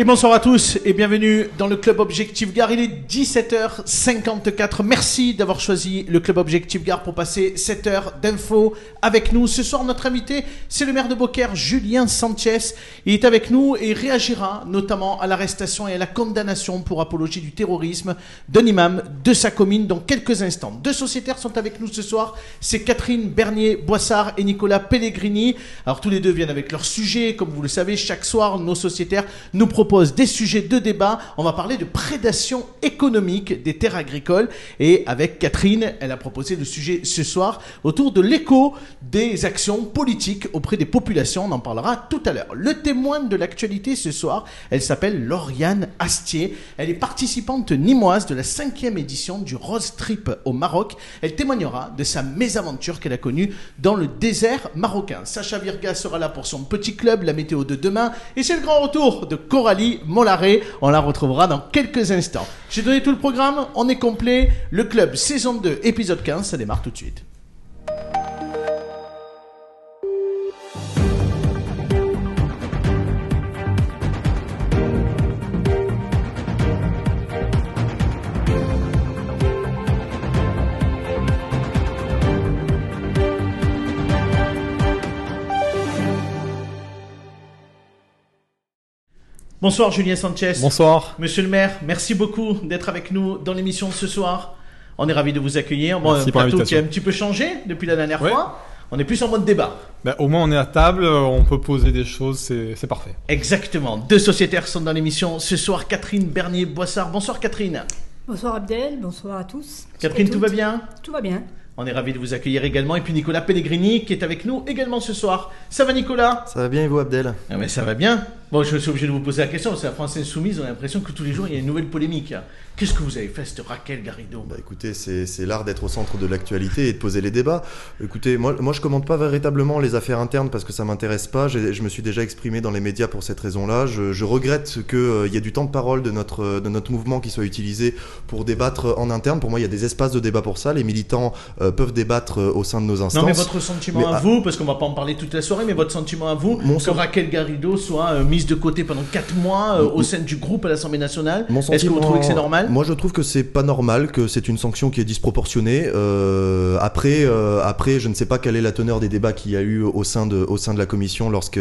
Et bonsoir à tous et bienvenue dans le Club Objectif Gare. Il est 17h54. Merci d'avoir choisi le Club Objectif Gare pour passer 7 heures d'infos avec nous. Ce soir, notre invité, c'est le maire de Beaucaire, Julien Sanchez. Il est avec nous et réagira notamment à l'arrestation et à la condamnation pour apologie du terrorisme d'un imam de sa commune dans quelques instants. Deux sociétaires sont avec nous ce soir. C'est Catherine Bernier-Boissard et Nicolas Pellegrini. Alors tous les deux viennent avec leur sujet. Comme vous le savez, chaque soir, nos sociétaires nous proposent des sujets de débat. On va parler de prédation économique des terres agricoles. Et avec Catherine, elle a proposé le sujet ce soir autour de l'écho des actions politiques auprès des populations. On en parlera tout à l'heure. Le témoin de l'actualité ce soir, elle s'appelle Lauriane Astier. Elle est participante nimoise de la cinquième édition du Rose Trip au Maroc. Elle témoignera de sa mésaventure qu'elle a connue dans le désert marocain. Sacha Virga sera là pour son petit club, la météo de demain. Et c'est le grand retour de Coralie Molaré. On la retrouvera dans quelques instants. J'ai donné tout le programme, on est complet. Le club saison 2, épisode 15, ça démarre tout de suite. Bonsoir Julien Sanchez. Bonsoir. Monsieur le maire, merci beaucoup d'être avec nous dans l'émission ce soir. On est ravi de vous accueillir. Bon, Merci un pour plateau qui a un petit peu changé depuis la dernière fois. On est plus en mode débat. Bah, au moins on est à table, on peut poser des choses, c'est parfait. Exactement. Deux sociétaires sont dans l'émission ce soir. Catherine Bernier-Boissard. Bonsoir Catherine. Bonsoir Abdel, bonsoir à tous. Catherine, tout va bien Tout va bien. On est ravi de vous accueillir également. Et puis Nicolas Pellegrini qui est avec nous également ce soir. Ça va Nicolas? Ça va bien et vous Abdel? Ah mais ça va bien. Bon, je suis obligé de vous poser la question, parce que la France Insoumise, on a l'impression que tous les jours, il y a une nouvelle polémique. Qu'est-ce que vous avez fait, cette Raquel Garrido? Bah écoutez, c'est c'est l'art d'être au centre de l'actualité et de poser les débats. Écoutez, moi, moi je commente pas véritablement les affaires internes parce que ça m'intéresse pas. Je me suis déjà exprimé dans les médias pour cette raison-là. Je, je regrette qu'il y ait du temps de parole de notre, euh, de notre mouvement qui soit utilisé pour débattre en interne. Pour moi, il y a des espaces de débat pour ça. Les militants euh, peuvent débattre euh, au sein de nos instances. Non, mais votre sentiment Mais, à ah- vous, parce qu'on va pas en parler toute la soirée, mais votre sentiment à vous, Mon que Raquel Garrido soit euh, mise de côté pendant 4 mois euh, au sein du groupe à l'Assemblée nationale, est-ce que vous trouvez que c'est normal? Moi, je trouve que c'est pas normal, que c'est une sanction qui est disproportionnée. Euh, après, euh, après, je ne sais pas quelle est la teneur des débats qu'il y a eu au sein de, au sein de la commission lorsque,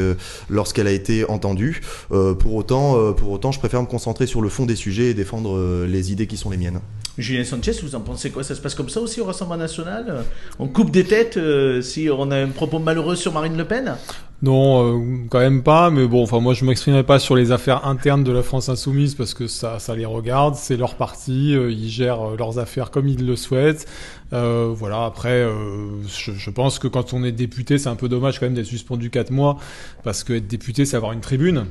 lorsqu'elle a été entendue. Pour autant, pour autant, je préfère me concentrer sur le fond des sujets et défendre les idées qui sont les miennes. Julien Sanchez, vous en pensez quoi? Ça se passe comme ça aussi au Rassemblement national? Euh, On coupe des têtes euh, si on a un propos malheureux sur Marine Le Pen? Non, euh, quand même pas, mais bon, enfin moi je m'exprimerai pas sur les affaires internes de la France insoumise parce que ça, ça les regarde, c'est leur parti, euh, ils gèrent euh, leurs affaires comme ils le souhaitent. Voilà, après, je, je pense que quand on est député, c'est un peu dommage quand même d'être suspendu 4 mois parce que être député, c'est avoir une tribune.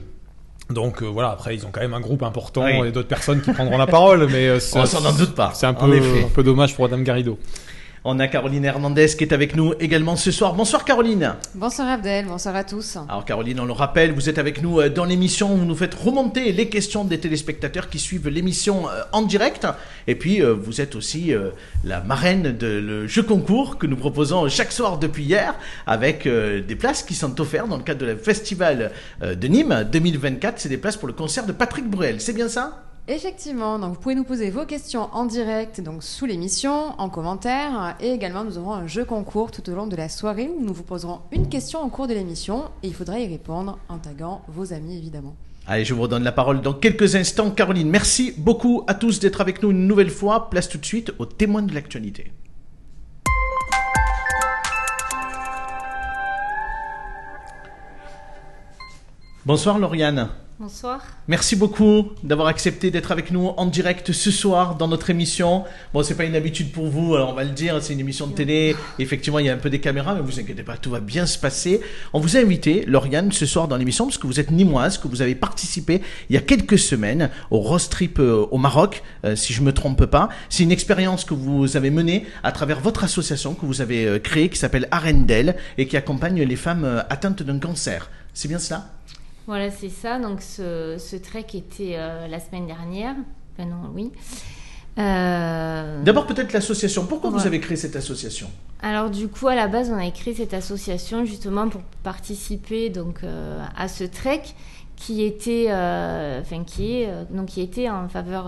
Donc euh, voilà, après ils ont quand même un groupe important Oui. et d'autres personnes qui prendront la parole, mais euh, On s'en doute pas. c'est un peu, un peu dommage pour Madame Garrido. On a Caroline Hernandez qui est avec nous également ce soir. Bonsoir Caroline. Bonsoir Abdel, bonsoir à tous. Alors Caroline, on le rappelle, vous êtes avec nous euh, dans l'émission, vous nous faites remonter les questions des téléspectateurs qui suivent l'émission euh, en direct. Et puis euh, vous êtes aussi la marraine de le jeu concours que nous proposons chaque soir depuis hier, avec des places qui sont offertes dans le cadre de la festival de Nîmes 2024. C'est des places pour le concert de Patrick Bruel, c'est bien ça? Effectivement, donc vous pouvez nous poser vos questions en direct, donc sous l'émission, en commentaire, et également nous aurons un jeu concours tout au long de la soirée où nous vous poserons une question au cours de l'émission et il faudra y répondre en taguant vos amis évidemment. Allez, je vous redonne la parole dans quelques instants. Caroline, merci beaucoup à tous d'être avec nous une nouvelle fois. Place tout de suite aux témoins de l'actualité. Bonsoir Lauriane. Bonsoir. Merci beaucoup d'avoir accepté d'être avec nous en direct ce soir dans notre émission. Bon, c'est pas une habitude pour vous, alors on va le dire, c'est une émission de télé. Effectivement, il y a un peu des caméras, mais vous inquiétez pas, tout va bien se passer. On vous a invité, Lauriane, ce soir dans l'émission, parce que vous êtes nimoise, que vous avez participé il y a quelques semaines au Rose Trip euh, au Maroc, euh, si je me trompe pas. C'est une expérience que vous avez menée à travers votre association que vous avez euh, créée, qui s'appelle Arendelle, et qui accompagne les femmes atteintes d'un cancer. C'est bien cela? Voilà, c'est ça. Donc, ce, ce trek était euh, la semaine dernière. Enfin, non, oui. Euh, D'abord peut-être l'association. Pourquoi vous avez créé cette association? Alors, du coup, à la base, on a créé cette association justement pour participer donc, euh, à ce trek qui était, enfin qui est, donc qui était en faveur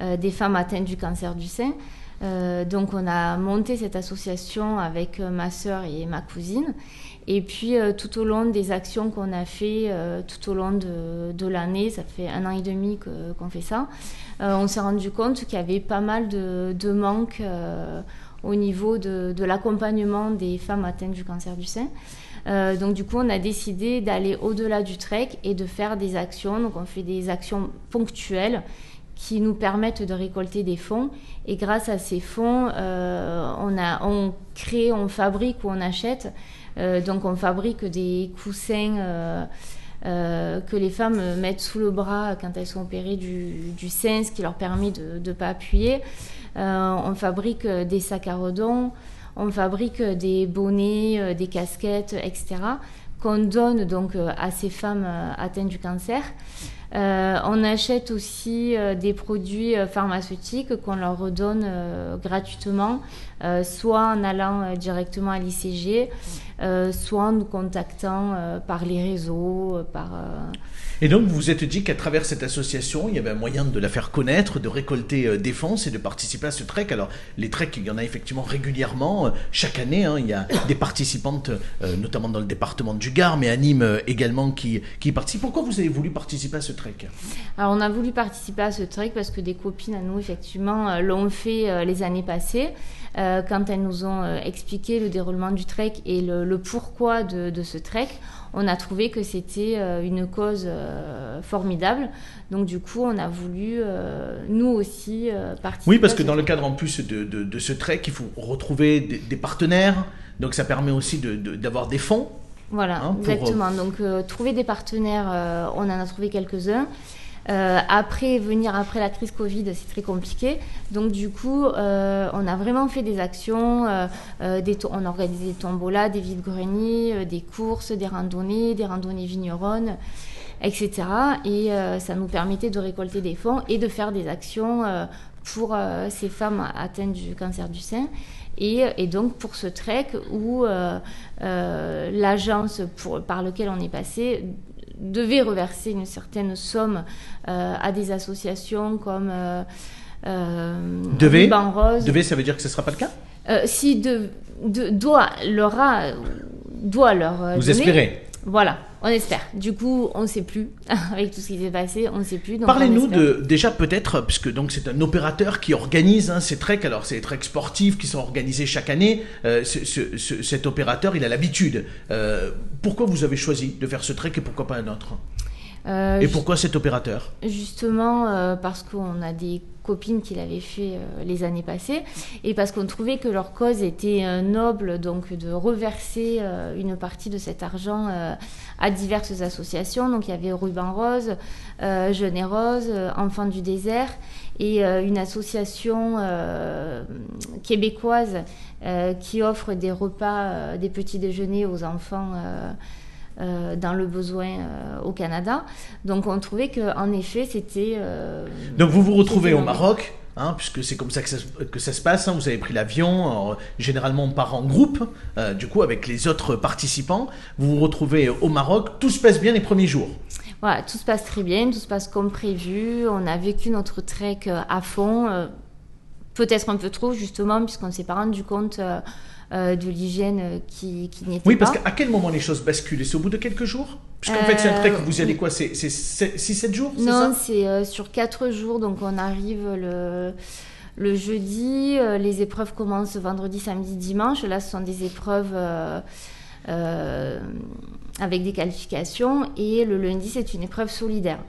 des femmes atteintes du cancer du sein. donc on a monté cette association avec ma sœur et ma cousine. Et puis tout au long des actions qu'on a fait tout au long de, l'année, ça fait un an et demi qu'on fait ça, on s'est rendu compte qu'il y avait pas mal de, manques au niveau de, l'accompagnement des femmes atteintes du cancer du sein. Euh, donc du coup, on a décidé d'aller au-delà du trek et de faire des actions. Donc on fait des actions ponctuelles qui nous permettent de récolter des fonds. Et grâce à ces fonds, euh, on crée, on fabrique ou on achète. Euh, donc on fabrique des coussins. que les femmes mettent sous le bras quand elles sont opérées du, sein, ce qui leur permet de ne pas appuyer. Euh, on fabrique euh, des sacs à redons, on fabrique euh, des bonnets, des casquettes, etc. qu'on donne donc à ces femmes atteintes du cancer. On achète aussi des produits pharmaceutiques qu'on leur redonne gratuitement, soit en allant directement à l'ICG, soit en nous contactant par les réseaux, par et donc, vous vous êtes dit qu'à travers cette association, il y avait un moyen de la faire connaître, de récolter euh, des fonds et de participer à ce trek. Alors, les treks, il y en a effectivement régulièrement. Euh, chaque année, hein, il y a des participantes, euh, notamment dans le département du Gard, mais à Nîmes également, qui, qui participent. Pourquoi vous avez voulu participer à ce trek? Alors, on a voulu participer à ce trek parce que des copines à nous, effectivement, l'ont fait les années passées. quand elles nous ont expliqué le déroulement du trek et le, pourquoi de, de ce trek, on a trouvé que c'était euh, une cause euh, formidable. Donc du coup, on a voulu, euh, nous aussi, participer. Oui, parce que dans le cadre en plus de, ce trek, il faut retrouver des, partenaires. Donc ça permet aussi d'avoir des fonds. Voilà, hein, exactement. Donc trouver des partenaires, on en a trouvé quelques-uns. Euh, après, venir après la crise Covid, c'est très compliqué. Donc, du coup, euh, on a vraiment fait des actions. Euh, des on a organisé des tombolas, des vides-greniers, des courses, des randonnées, des randonnées vigneronnes, etc. Et ça nous permettait de récolter des fonds et de faire des actions pour ces femmes atteintes du cancer du sein. Et, et, donc pour ce trek où l'agence par laquelle on est passé devait reverser une certaine somme euh, à des associations comme euh, euh devait, Rose. Devait, ça veut dire que ce ne sera pas le cas? Si de, doit leur a, doit leur Vous espérez. Voilà, on espère. Du coup, on ne sait plus. Avec tout ce qui s'est passé, on ne sait plus. Parlez-nous de déjà peut-être, puisque donc c'est un opérateur qui organise hein, ces treks. Alors c'est des treks sportifs qui sont organisés chaque année. Euh, cet opérateur, il a l'habitude. Euh, pourquoi vous avez choisi de faire ce trek et pourquoi pas un autre? Euh, et pourquoi cet opérateur? Justement parce qu'on a des copines qui l'avaient fait euh, les années passées, et parce qu'on trouvait que leur cause était euh, noble, donc de reverser euh, une partie de cet argent à diverses associations. Donc il y avait Ruban Rose, Jeune et Rose, Enfants du désert, et une association québécoise qui offre des repas, des petits déjeuners aux enfants. Euh, dans le besoin euh, au Canada. Donc on trouvait qu'en effet c'était... Euh, Donc vous vous retrouvez au Maroc Hein, puisque c'est comme ça que ça, que ça se passe. Hein. Vous avez pris l'avion. Généralement, on part en groupe, du coup, avec les autres participants. Vous vous retrouvez au Maroc. Tout se passe bien les premiers jours. Voilà, tout se passe très bien, tout se passe comme prévu. On a vécu notre trek à fond. Peut-être un peu trop, justement, puisqu'on ne s'est pas rendu compte euh, de l'hygiène euh, qui, qui n'était pas. Oui, parce qu'à quel moment les choses basculent? C'est au bout de quelques jours? Puisqu'en fait, c'est un trek, vous y allez quoi? C'est 6-7 jours Non, c'est euh, sur 4 jours, donc on arrive le, le jeudi, les épreuves commencent vendredi, samedi, dimanche. Là, ce sont des épreuves avec des qualifications, et le lundi, c'est une épreuve solidaire.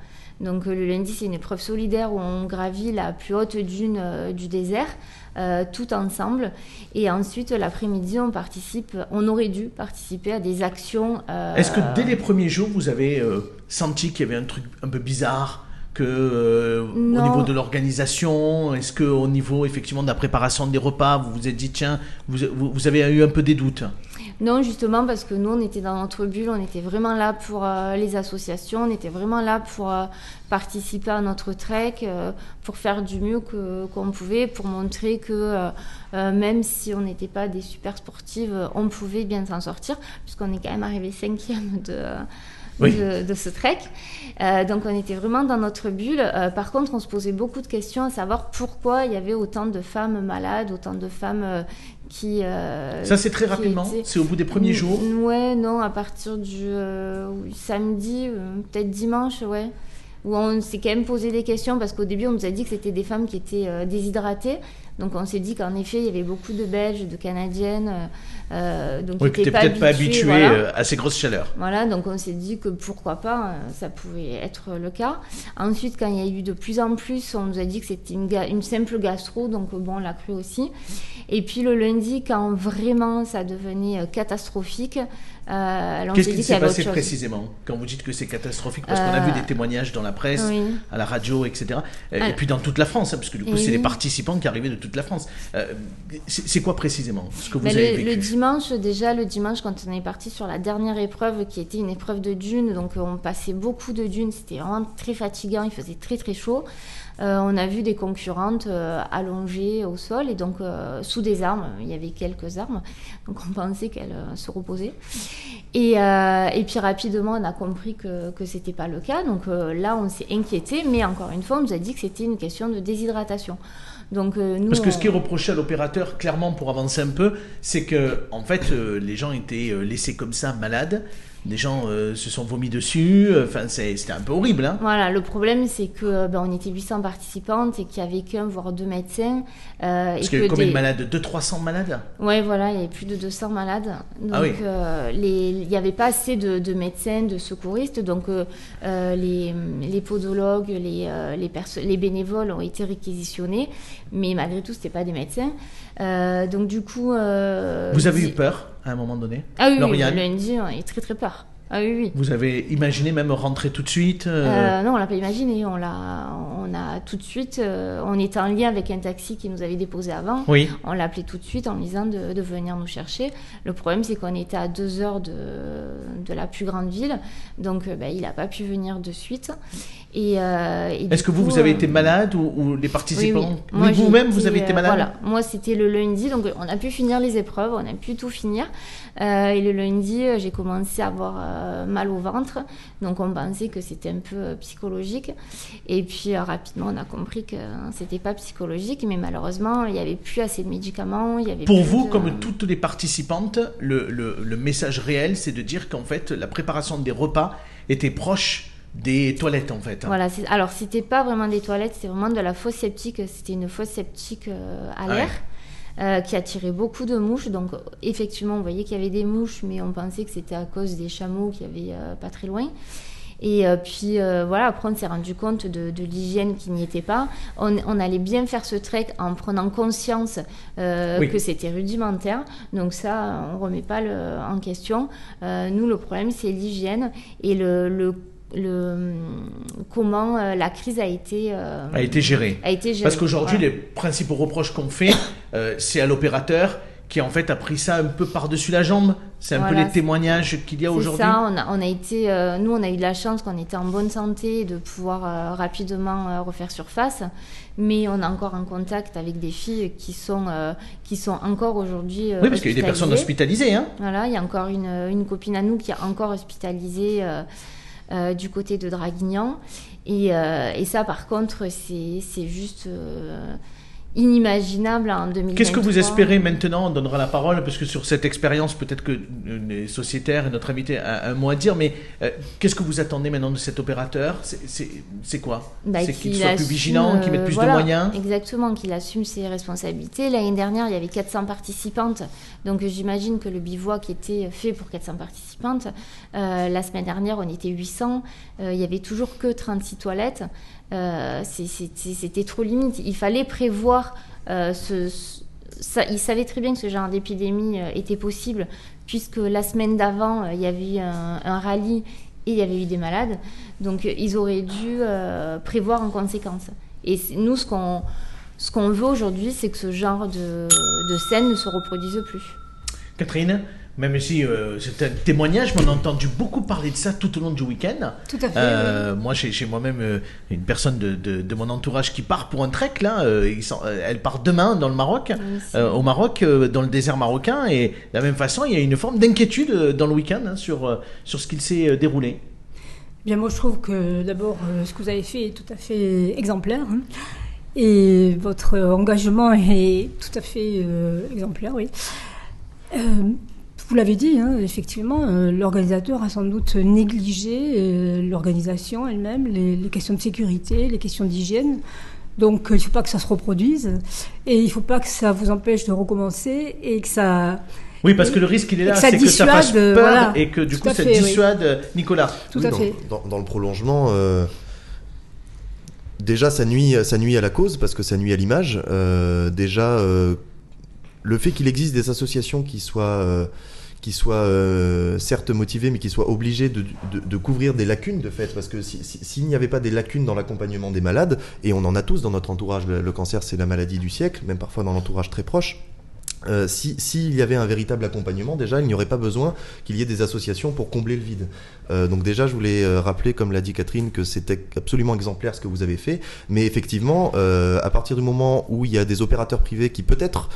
Donc le lundi, c'est une épreuve solidaire où on gravit la plus haute dune du désert euh, tout ensemble. Et ensuite, l'après-midi, on participe, on aurait dû participer à des actions. Euh, Est-ce que dès les premiers jours, vous avez euh, senti qu'il y avait un truc un peu bizarre que au niveau de l'organisation, est-ce que au niveau effectivement de la préparation des repas, vous vous êtes dit tiens, vous, vous avez eu un peu des doutes? Non, justement, parce que nous, on était dans notre bulle, on était vraiment là pour euh, les associations, on était vraiment là pour euh, participer à notre trek, euh, pour faire du mieux qu'on pouvait, pour montrer que même si on n'était pas des super sportives, on pouvait bien s'en sortir, puisqu'on est quand même arrivé cinquième de Oui. de, de ce trek. Euh, donc on était vraiment dans notre bulle. Euh, par contre, on se posait beaucoup de questions à savoir pourquoi il y avait autant de femmes malades, autant de femmes euh, qui... Ça, c'est très rapidement. étaient- C'est au bout des premiers jours. Ouais, non, à partir du samedi, peut-être dimanche, ouais. Où on s'est quand même posé des questions parce qu'au début, on nous a dit que c'était des femmes qui étaient euh, déshydratées. Donc on s'est dit qu'en effet, il y avait beaucoup de Belges, de Canadiennes. Euh, donc Oui, étaient peut-être pas habitué voilà. euh, à ces grosses chaleurs. Voilà, donc on s'est dit que pourquoi pas, euh, ça pouvait être le cas. Ensuite, quand il y a eu de plus en plus, on nous a dit que c'était une, simple gastro, donc euh, bon, on l'a cru aussi. Et puis le lundi, quand vraiment ça devenait catastrophique, euh, Qu'est-ce qui s'est passé précisément? Quand vous dites que c'est catastrophique Parce qu'on a vu des témoignages dans la presse, Oui. à la radio, etc. Et puis dans toute la France, hein, parce que du coup, c'est les participants qui arrivaient de toute la France. Euh, c'est quoi précisément ce que vous Ben, avez le, vécu? Dimanche, déjà, le dimanche, quand on est parti sur la dernière épreuve, qui était une épreuve de dunes, donc euh, on passait beaucoup de dunes, c'était vraiment très fatigant, il faisait très très chaud. Euh, on a vu des concurrentes euh, allongées au sol et donc sous des armes, il y avait quelques armes, donc on pensait qu'elles se reposaient. Et, et puis rapidement, on a compris que que c'était pas le cas, donc là, on s'est inquiété, mais encore une fois, on nous a dit que c'était une question de déshydratation. Donc euh, nous, Parce que ce qui est reproché à l'opérateur, clairement, pour avancer un peu, c'est que, en fait, euh, les gens étaient euh, laissés comme ça, malades. Des gens euh, se sont vomis dessus. Enfin, c'est- c'était un peu horrible. Hein. Voilà, le problème c'est que ben, on était 800 participantes et qu'il y avait qu'un voire deux médecins. euh, Parce et qu'il y avait que combien des- de malades 200-300 malades Ouais, voilà, il y avait plus de 200 malades. Donc, Ah oui. euh, les- il n'y avait pas assez de, de médecins, de secouristes. Donc, euh, euh, les, les podologues, les, euh, les, les bénévoles ont été réquisitionnés. Mais malgré tout, ce pas des médecins. Euh, donc, du coup. euh, Vous avez eu peur à un moment donné Ah oui, oui, Lauriane le lundi, on a eu très très peur. Ah oui, oui. Vous avez imaginé même rentrer tout de suite euh, non, on l'a pas imaginé. On l'a, on a tout de suite. on était en lien avec un taxi qui nous avait déposé avant. Oui. On l'a appelé tout de suite en lui disant de, de venir nous chercher. Le problème, c'est qu'on était à deux heures de, de la plus grande ville, donc ben, il n'a pas pu venir de suite. Et, euh, et Est-ce que vous, coup, vous avez euh, été malade ou, ou les participants oui. Vous-même, vous avez été euh, malade Voilà, moi c'était le lundi, donc on a pu finir les épreuves, on a pu tout finir. Euh, et le lundi, j'ai commencé à avoir euh, mal au ventre, donc on pensait que c'était un peu psychologique. Et puis rapidement, on a compris que c'était pas psychologique, mais malheureusement, il n'y avait plus assez de médicaments. Il y avait Pour vous, de- comme toutes les participantes, le, le- le message réel, c'est de dire qu'en fait, la préparation des repas était proche des toilettes, en fait. hein. Voilà, alors c'était pas vraiment des toilettes, c'était vraiment de la fosse septique. C'était une fosse septique euh, à Ah l'air. ouais. euh, qui attirait beaucoup de mouches. Donc, effectivement, on voyait qu'il y avait des mouches, mais on pensait que c'était à cause des chameaux qu'il y avait euh, pas très loin. Et euh, puis, euh, voilà, après, on s'est rendu compte de, de l'hygiène qui n'y était pas. On, on allait bien faire ce trek en prenant conscience euh, Oui. que c'était rudimentaire. Donc, ça, on remet pas le- en question. Euh, nous, le problème, c'est l'hygiène et le, le, le- comment euh, la crise a été, euh, A été gérée. a été gérée. Parce qu'aujourd'hui, Voilà. les principaux reproches qu'on fait, euh, c'est à l'opérateur qui en fait a pris ça un peu par-dessus la jambe. C'est un peu les témoignages qu'il y a C'est aujourd'hui. ça, on a, on a été, nous on a eu de la chance qu'on était en bonne santé et de pouvoir rapidement refaire surface, mais on est encore en contact avec des filles qui sont, qui sont encore aujourd'hui Oui, parce qu'il y a eu des personnes hospitalisées. hospitalisées. Hein. Voilà, il y a encore une, une copine à nous qui est encore hospitalisée euh, du côté de Draguignan. Et, euh, et ça, par contre, c'est c'est juste euh, inimaginable en 2023. Qu'est-ce que vous espérez maintenant On donnera la parole parce que sur cette expérience, peut-être que euh, les sociétaires et notre invité a un mot à dire, mais euh, qu'est-ce que vous attendez maintenant de cet opérateur? C'est- quoi? Bah, C'est qu'il soit plus vigilant, qu'il mette euh, plus voilà, de moyens? Exactement, qu'il assume ses responsabilités. L'année dernière, il y avait 400 participantes, donc j'imagine que le bivouac était fait pour 400 participantes. Euh, la semaine dernière, on était 800, Euh, il y avait toujours que 36 toilettes. Euh, C'était trop limite. Il fallait prévoir euh, ce, il savait très bien que ce genre d'épidémie euh, était possible, puisque la semaine d'avant, euh, il y avait eu un, rallye et il y avait eu des malades. Donc ils auraient dû prévoir en conséquence. Et nous, ce qu'on veut aujourd'hui, c'est que ce genre de scène ne se reproduise plus. Catherine, même si euh, c'est un témoignage, mais on a entendu beaucoup parler de ça tout au long du week-end. Tout à fait. Euh, Moi, j'ai moi-même euh, une personne de, de, de mon entourage qui part pour un trek là. ils sont- elle part demain dans le Maroc, Oui, au Maroc, dans le désert marocain, et de la même façon, il y a une forme d'inquiétude dans le week-end hein, sur sur ce qu'il s'est déroulé. Bien, moi, je trouve que d'abord, ce que vous avez fait est tout à fait exemplaire. hein. Et votre engagement est tout à fait exemplaire, oui. Vous l'avez dit, hein, effectivement, euh, l'organisateur a sans doute négligé euh, l'organisation elle-même, les, les questions de sécurité, les questions d'hygiène. Donc, euh, il ne faut pas que ça se reproduise et il ne faut pas que ça vous empêche de recommencer et que ça. Oui, parce que le risque, il est là, c'est que ça fasse dissuade, peur voilà. et que du Tout coup, ça fait, dissuade Nicolas. Tout Oui, à dans, fait. Dans, dans le prolongement, euh, déjà ça nuit, ça nuit à la cause parce que ça nuit à l'image. Euh, déjà, euh, le fait qu'il existe des associations qui soient, euh, qui soient euh, certes motivées, mais qui soient obligées de, couvrir des lacunes de fait, parce que si- si- s'il n'y avait pas des lacunes dans l'accompagnement des malades, et on en a tous dans notre entourage, le, cancer c'est la maladie du siècle, même parfois dans l'entourage très proche. Euh, si- S'il y avait un véritable accompagnement, déjà, il n'y aurait pas besoin qu'il y ait des associations pour combler le vide. Euh, donc déjà, je voulais euh, rappeler, comme l'a dit Catherine, que c'était absolument exemplaire ce que vous avez fait. Mais effectivement, à partir du moment où il y a des opérateurs privés qui peut-être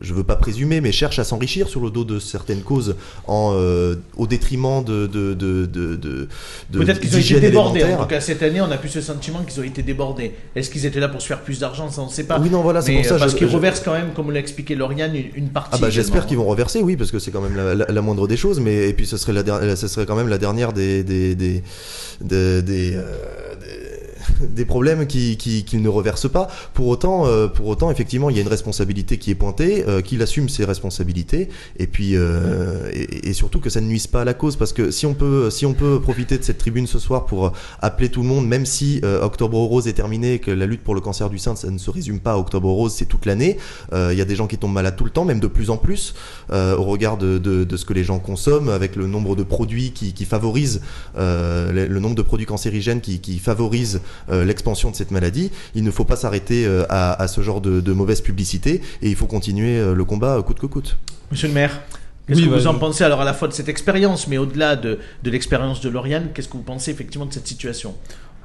je veux pas présumer, mais cherchent à s'enrichir sur le dos de certaines causes en, euh, au détriment de, de, de, de, Peut-être qu'ils ont été débordés. En tout cas, cette année, on a plus ce sentiment qu'ils ont été débordés. Est-ce qu'ils étaient là pour se faire plus d'argent? Ça, on ne sait pas. Oui, non, voilà, c'est pour ça. euh, parce qu'ils reversent quand même, comme l'a expliqué Lauriane, une, une partie. Ah bah j'espère qu'ils vont reverser, oui, parce que c'est quand même la, la- la moindre des choses, mais et puis ce serait la ce serait quand même la dernière des des des des, des, euh, des- problèmes qui qui- qu'ils ne reversent pas. Pour autant, euh, pour autant, effectivement, il y a une responsabilité qui est pointée, euh, qu'il assume ses responsabilités, et puis euh, et, et surtout que ça ne nuise pas à la cause, parce que si on peut si on peut profiter de cette tribune ce soir pour appeler tout le monde, même si euh, Octobre Rose est terminé, que la lutte pour le cancer du sein, ça ne se résume pas à Octobre Rose, c'est toute l'année. Euh, Il y a des gens qui tombent malades tout le temps, même de plus en plus, euh, au regard de, de- de ce que les gens consomment, avec le nombre de produits qui, qui favorisent, euh, le, le nombre de produits cancérigènes qui, qui favorisent euh, l'expansion de cette maladie. Il ne faut pas s'arrêter euh, à, à ce genre de, de mauvaise publicité et il faut continuer euh, le combat euh, coûte que coûte. Monsieur le maire, qu'est-ce Oui, que bah, vous en pensez alors à la fois de cette expérience, mais au-delà de, de l'expérience de Lauriane, qu'est-ce que vous pensez effectivement de cette situation?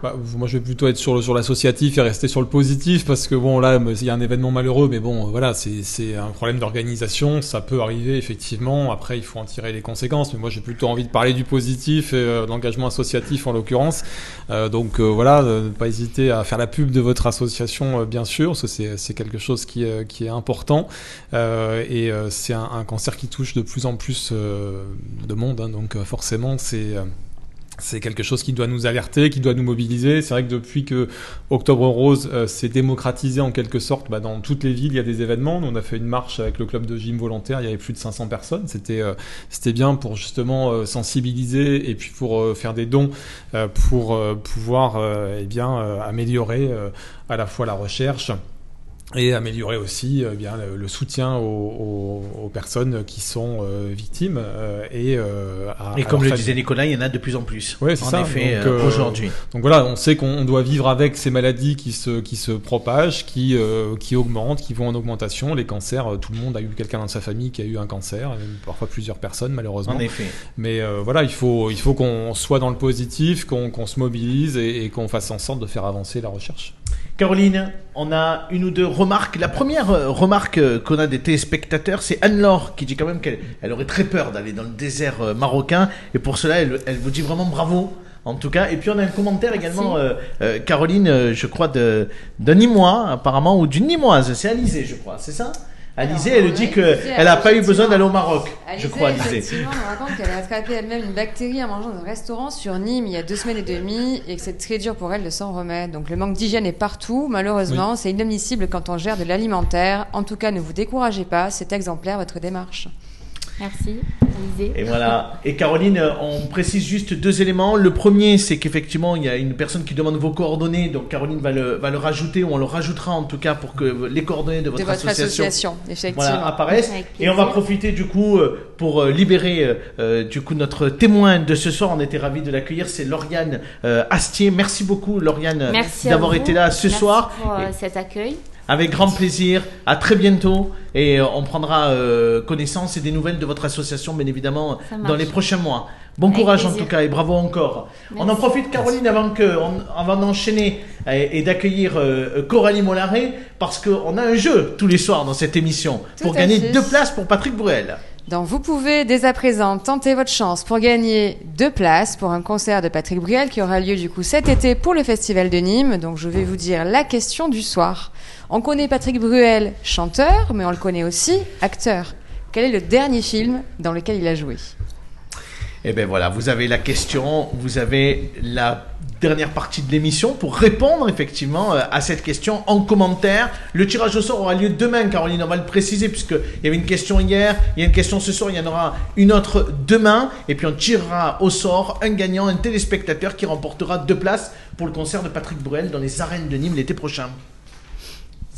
Bah, moi, je vais plutôt être sur le sur l'associatif et rester sur le positif parce que bon, là, il y a un événement malheureux, mais bon, voilà, c'est c'est un problème d'organisation. Ça peut arriver effectivement. Après, il faut en tirer les conséquences. Mais moi, j'ai plutôt envie de parler du positif et euh, de l'engagement associatif en l'occurrence. Euh, donc euh, voilà, euh, ne pas hésiter à faire la pub de votre association, euh, bien sûr, parce c'est c'est quelque chose qui qui est important et c'est un, cancer qui touche de plus en plus de monde. hein. donc forcément, c'est c'est quelque chose qui doit nous alerter, qui doit nous mobiliser. C'est vrai que depuis que Octobre Rose euh, s'est démocratisé en quelque sorte, bah, dans toutes les villes, il y a des événements. Nous, on a fait une marche avec le club de gym volontaire, il y avait plus de 500 personnes. C'était euh, c'était bien pour justement euh, sensibiliser et puis pour faire des dons pour pouvoir eh bien améliorer à la fois la recherche et améliorer aussi euh, bien le, soutien aux, aux- aux personnes qui sont euh, victimes euh, et euh, à, Et comme le disait Nicolas, il y en a de plus en plus. Ouais, c'est en ça. effet, euh, euh, aujourd'hui. Donc voilà, on sait qu'on doit vivre avec ces maladies qui se, qui se propagent, qui, euh, qui augmentent, qui vont en augmentation. Les cancers, tout le monde a eu quelqu'un dans sa famille qui a eu un cancer, même parfois plusieurs personnes malheureusement. En effet. Mais euh, voilà, il faut, il faut qu'on soit dans le positif, qu'on qu'on se mobilise et, et qu'on fasse en sorte de faire avancer la recherche. Caroline, on a une ou deux remarques. La première euh, remarque euh, qu'on a des téléspectateurs, c'est Anne-Laure qui dit quand même qu'elle elle aurait très peur d'aller dans le désert euh, marocain. Et pour cela, elle, elle vous dit vraiment bravo. En tout cas, et puis on a un commentaire également, euh, euh, Caroline, je crois, d'un Nîmois, apparemment, ou d'une Nîmoise. C'est Alizé, je crois, c'est ça? Alizé, elle dit qu'elle n'a pas eu besoin d'aller au Maroc, je crois, Alizé. effectivement, raconte qu'elle a attrapé elle-même une bactérie en mangeant dans un restaurant sur Nîmes il y a deux semaines et demie et que c'est très dur pour elle de s'en remettre. Donc le manque d'hygiène est partout, malheureusement. C'est inadmissible quand on gère de l'alimentaire. En tout cas, ne vous découragez pas, c'est exemplaire votre démarche. Merci. Et voilà. Et Caroline, euh, on précise juste deux éléments. Le premier, c'est qu'effectivement, il y a une personne qui demande vos coordonnées. Donc Caroline va le, va le rajouter, ou on le rajoutera en tout cas pour que les coordonnées de votre, de votre association, effectivement. voilà, apparaissent. Et on va profiter du coup euh, pour euh, libérer euh, du coup notre témoin de ce soir. On était ravis de l'accueillir. C'est Lauriane euh, Astier. Merci beaucoup Lauriane d'avoir été là ce Merci soir. pour euh, Et- cet accueil. Avec grand plaisir. À très bientôt. Et euh, on prendra euh, connaissance et des nouvelles de votre association, bien évidemment, dans les prochains mois. Bon Avec courage en tout cas et bravo encore. On en profite, Caroline, avant, que, on- avant d'enchaîner et, et d'accueillir euh, Coralie Mollaret, parce qu'on a un jeu tous les soirs dans cette émission Tout pour gagner deux places pour Patrick Bruel. Donc vous pouvez dès à présent tenter votre chance pour gagner deux places pour un concert de Patrick Bruel qui aura lieu du coup cet été pour le Festival de Nîmes. Donc je vais vous dire la question du soir. On connaît Patrick Bruel, chanteur, mais on le connaît aussi acteur. Quel est le dernier film dans lequel il a joué? Eh bien voilà, vous avez la question, vous avez la dernière partie de l'émission pour répondre effectivement euh, à cette question en commentaire. Le tirage au sort aura lieu demain, Caroline, on va le préciser, puisqu'il y avait une question hier, il y a une question ce soir, il y en aura une autre demain, et puis on tirera au sort un gagnant, un téléspectateur qui remportera deux places pour le concert de Patrick Bruel dans les arènes de Nîmes l'été prochain.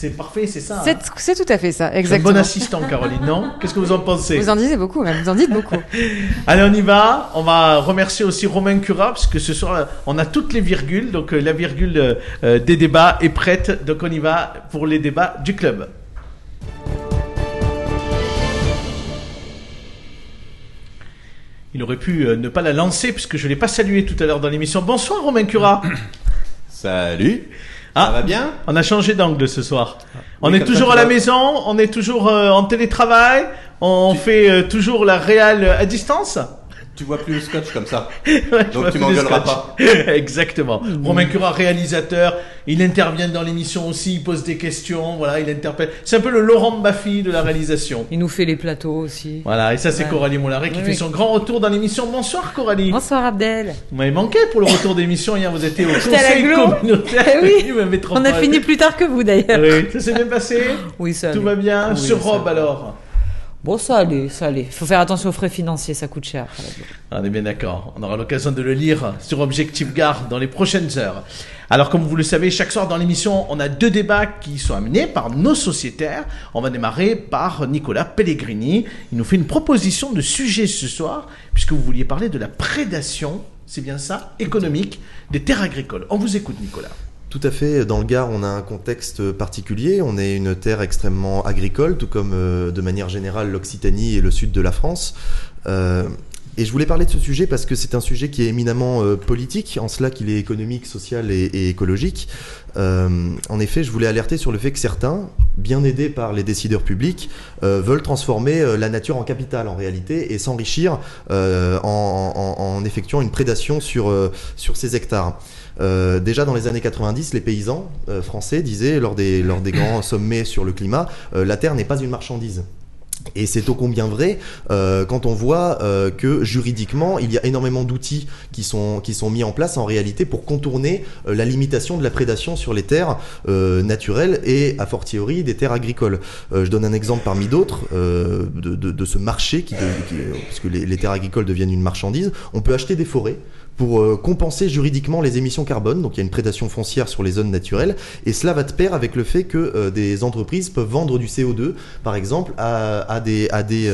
C'est parfait, c'est ça. C'est hein c'est tout à fait ça, C'est un exactement. bon assistant, Caroline, non? Qu'est-ce que vous en pensez? Vous en disiez beaucoup, même. Vous en dites beaucoup. Allez, on y va. On va remercier aussi Romain Cura, parce que ce soir, on a toutes les virgules. Donc, euh, la virgule euh, euh, des débats est prête. Donc, on y va pour les débats du club. Il aurait pu euh, ne pas la lancer, puisque je ne l'ai pas salué tout à l'heure dans l'émission. Bonsoir, Romain Cura. Salut. Ah. Ça va bien On a changé d'angle ce soir. On Oui, est toujours à la maison, on est toujours euh, en télétravail, on Tu- fait euh, toujours la réal à distance. Tu vois plus le scotch comme ça. Ouais, Donc tu m'engueuleras scotch. Exactement. Romain Cura, réalisateur, il intervient dans l'émission aussi, il pose des questions, voilà, il interpelle. C'est un peu le Laurent Baffy de la réalisation. Il nous fait les plateaux aussi. Voilà, et ça c'est Ouais. Coralie Moularet qui Oui, fait oui. son grand retour dans l'émission. Bonsoir Coralie. Bonsoir Abdel. Vous m'avez manqué pour le retour d'émission hier, vous étiez au conseil communautaire Eh oui. On a fini plus tard que vous d'ailleurs. Oui, ça s'est bien passé Oui, ça Tout va bien Oui, Sur Rob alors Bon, ça allait, ça allait. Faut faire attention aux frais financiers, ça coûte cher. On est bien d'accord. On aura l'occasion de le lire sur Objectif Gare dans les prochaines heures. Alors, comme vous le savez, chaque soir dans l'émission, on a deux débats qui sont amenés par nos sociétaires. On va démarrer par Nicolas Pellegrini. Il nous fait une proposition de sujet ce soir, puisque vous vouliez parler de la prédation, c'est bien ça, économique des terres agricoles. On vous écoute, Nicolas. Tout à fait. Dans le Gard, on a un contexte particulier. On est une terre extrêmement agricole, tout comme euh, de manière générale l'Occitanie et le sud de la France. Euh, et je voulais parler de ce sujet parce que c'est un sujet qui est éminemment euh, politique, en cela qu'il est économique, social et, écologique. Euh, en effet, je voulais alerter sur le fait que certains, bien aidés par les décideurs publics, euh, veulent transformer la nature en capital en réalité et s'enrichir en, effectuant une prédation sur, sur ces hectares. Déjà dans les années 90, les paysans français disaient lors des, grands sommets sur le climat, la terre n'est pas une marchandise. Et c'est ô combien vrai euh, quand on voit euh, que juridiquement, il y a énormément d'outils qui sont, mis en place en réalité pour contourner euh, la limitation de la prédation sur les terres naturelles et a fortiori des terres agricoles. Je donne un exemple parmi d'autres de, ce marché, qui, les terres agricoles deviennent une marchandise. On peut acheter des forêts pour euh, compenser juridiquement les émissions carbone, donc il y a une prédation foncière sur les zones naturelles, et cela va de pair avec le fait que euh, des entreprises peuvent vendre du CO2, par exemple, à, à des, à des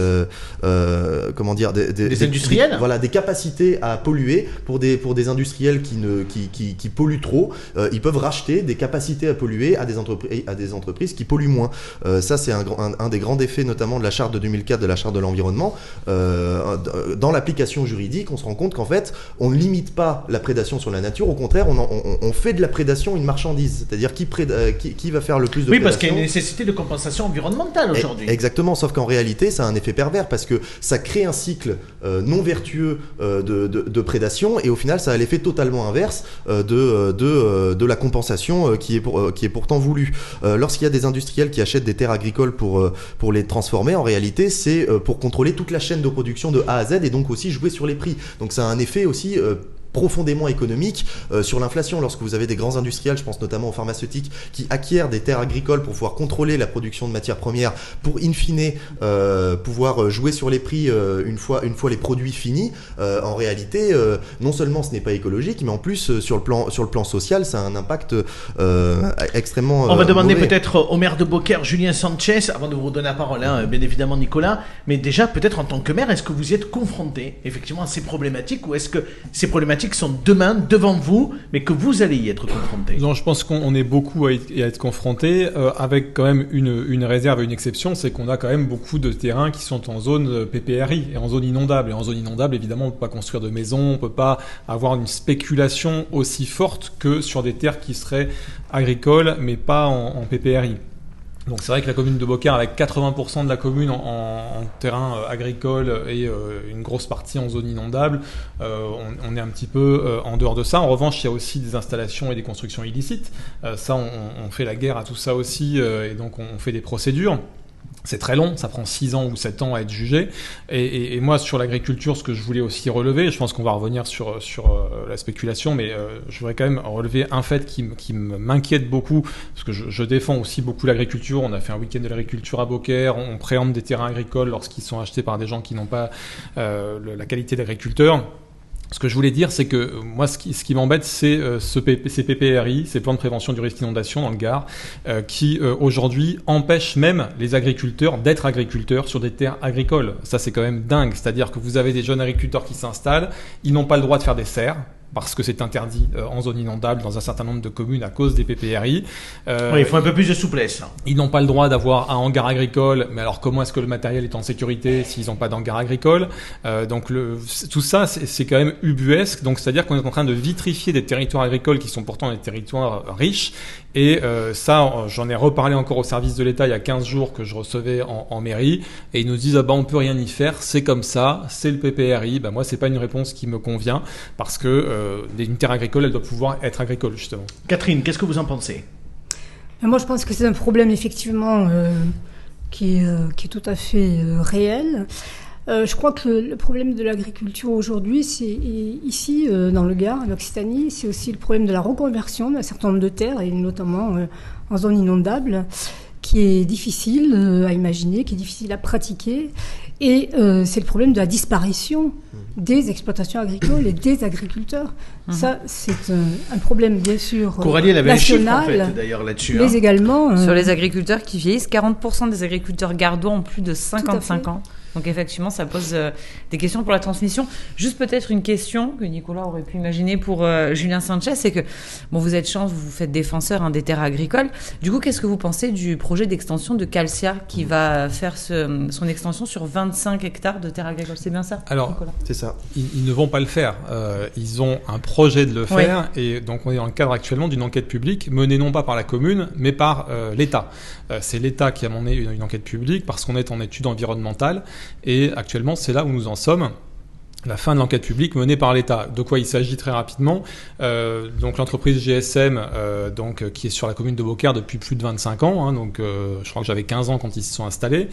euh, comment dire, des, Des industriels voilà, des capacités à polluer pour des pour des industriels qui ne qui, qui, qui polluent trop, ils peuvent racheter des capacités à polluer à des entreprises à des entreprises qui polluent moins. Euh, ça c'est un, un, un des grands défaits notamment de la charte de 2004 de la charte de l'environnement. Euh, dans l'application juridique, on se rend compte qu'en fait, on ne limite pas la prédation sur la nature, au contraire, on, en- on, on fait de la prédation une marchandise, c'est-à-dire qui, préda- euh, qui, qui va faire le plus de Oui, parce qu'il y a prédation. une nécessité de compensation environnementale aujourd'hui. E- Exactement, sauf qu'en réalité, ça a un effet pervers parce que ça crée un cycle euh, non vertueux euh, de, de- de prédation et au final, ça a l'effet totalement inverse euh, de, de, de la compensation qui, est pour- qui est pourtant voulue. Lorsqu'il y a des industriels qui achètent des terres agricoles pour, pour les transformer, en réalité, c'est pour contrôler toute la chaîne de production de A à Z et donc aussi jouer sur les prix. Donc ça a un effet aussi... profondément économique euh, sur l'inflation lorsque vous avez des grands industriels, je pense notamment aux pharmaceutiques, qui acquièrent des terres agricoles pour pouvoir contrôler la production de matières premières, pour in fine euh, pouvoir euh, jouer sur les prix euh, une fois une fois les produits finis. En réalité, non seulement ce n'est pas écologique, mais en plus sur le plan sur le plan social, ça a un impact euh, extrêmement. On va demander peut-être au maire de Beaucaire, Julien Sanchez, avant de vous redonner la parole, hein, bien évidemment Nicolas, mais déjà peut-être en tant que maire, est-ce que vous y êtes confronté effectivement à ces problématiques ou est-ce que ces problématiques sont demain devant vous, mais que vous allez y être confronté Non, je pense qu'on est beaucoup à y être confronté, euh, avec quand même une, réserve et une exception, c'est qu'on a quand même beaucoup de terrains qui sont en zone euh, PPRI et en zone inondable. Et en zone inondable, évidemment, on peut pas construire de maison, on peut pas avoir une spéculation aussi forte que sur des terres qui seraient agricoles, mais pas en, en PPRI. Donc c'est vrai que la commune de Beaucaire, avec 80% de la commune en, terrain euh, agricole et euh, une grosse partie en zone inondable, euh, on, est un petit peu en dehors de ça. En revanche, il y a aussi des installations et des constructions illicites. Ça, on, fait la guerre à tout ça aussi, et donc on, on fait des procédures. C'est très long, ça prend 6 ans ou 7 ans à être jugé. Et, moi, sur l'agriculture, ce que je voulais aussi relever, je pense qu'on va revenir sur, sur euh, la spéculation, mais euh, je voudrais quand même relever un fait qui, qui m'inquiète beaucoup, parce que je, défends aussi beaucoup l'agriculture. On a fait un week-end de l'agriculture à Beaucaire, on, préempte des terrains agricoles lorsqu'ils sont achetés par des gens qui n'ont pas euh, la qualité d'agriculteur. Ce que je voulais dire, c'est que euh, moi, ce qui, m'embête, c'est euh, ce ces PPRI, ces plans de prévention du risque d'inondation dans le Gard, euh, qui aujourd'hui empêchent même les agriculteurs d'être agriculteurs sur des terres agricoles. Ça, c'est quand même dingue. C'est-à-dire que vous avez des jeunes agriculteurs qui s'installent, ils n'ont pas le droit de faire des serres parce que c'est interdit euh, en zone inondable dans un certain nombre de communes à cause des PPRI. Euh, Oui, il faut un peu plus de souplesse. ils n'ont pas le droit d'avoir un hangar agricole, mais alors comment est-ce que le matériel est en sécurité s'ils n'ont pas d'hangar agricole? Euh, Donc le, tout ça, c'est quand même ubuesque. Donc c'est-à-dire qu'on est en train de vitrifier des territoires agricoles qui sont pourtant des territoires riches. Et euh, ça, j'en ai reparlé encore au service de l'État il y a 15 jours que je recevais en, en mairie, et ils nous disent ah bah on peut rien y faire, c'est comme ça, c'est le PPRI. Bah moi c'est pas une réponse qui me convient parce que euh, une terre agricole elle doit pouvoir être agricole justement. Catherine, qu'est-ce que vous en pensez? Mais Moi, je pense que c'est un problème effectivement euh, qui, est, euh, qui est tout à fait euh, réel. Euh, je crois que le, le problème de l'agriculture aujourd'hui, c'est ici, euh, dans le Gard, en Occitanie, c'est aussi le problème de la reconversion d'un certain nombre de terres, et notamment euh, en zone inondable, qui est difficile euh, à imaginer, qui est difficile à pratiquer. Et euh, c'est le problème de la disparition des exploitations agricoles et des agriculteurs. Ça, c'est un, un problème, bien sûr, euh, Coralie, avait un chiffre en national, fait d'ailleurs là-dessus. mais hein. également... euh, Sur les agriculteurs qui vieillissent, 40% des agriculteurs gardois ont plus de 55 ans. Donc effectivement, ça pose euh, des questions pour la transmission. Juste peut-être une question que Nicolas aurait pu imaginer pour euh, Julien Sanchez, c'est que bon, vous êtes chance, vous vous faites défenseur hein, des terres agricoles. Du coup, qu'est-ce que vous pensez du projet d'extension de Calcia qui va faire ce- son extension sur 25 hectares de terres agricoles? C'est bien ça Alors, C'est ça. ils, ils ne vont pas le faire. Euh, ils ont un projet de le Oui. faire et donc on est dans le cadre actuellement d'une enquête publique menée non pas par la commune mais par l'État. C'est l'État qui a mené une, une enquête publique parce qu'on est en étude environnementale et actuellement c'est là où nous en sommes. La fin de l'enquête publique menée par l'État. De quoi il s'agit très rapidement Euh, Donc l'entreprise GSM, euh, donc euh, qui est sur la commune de Beaucaire depuis plus de 25 ans. hein, donc euh, je crois que j'avais 15 ans quand ils se sont installés.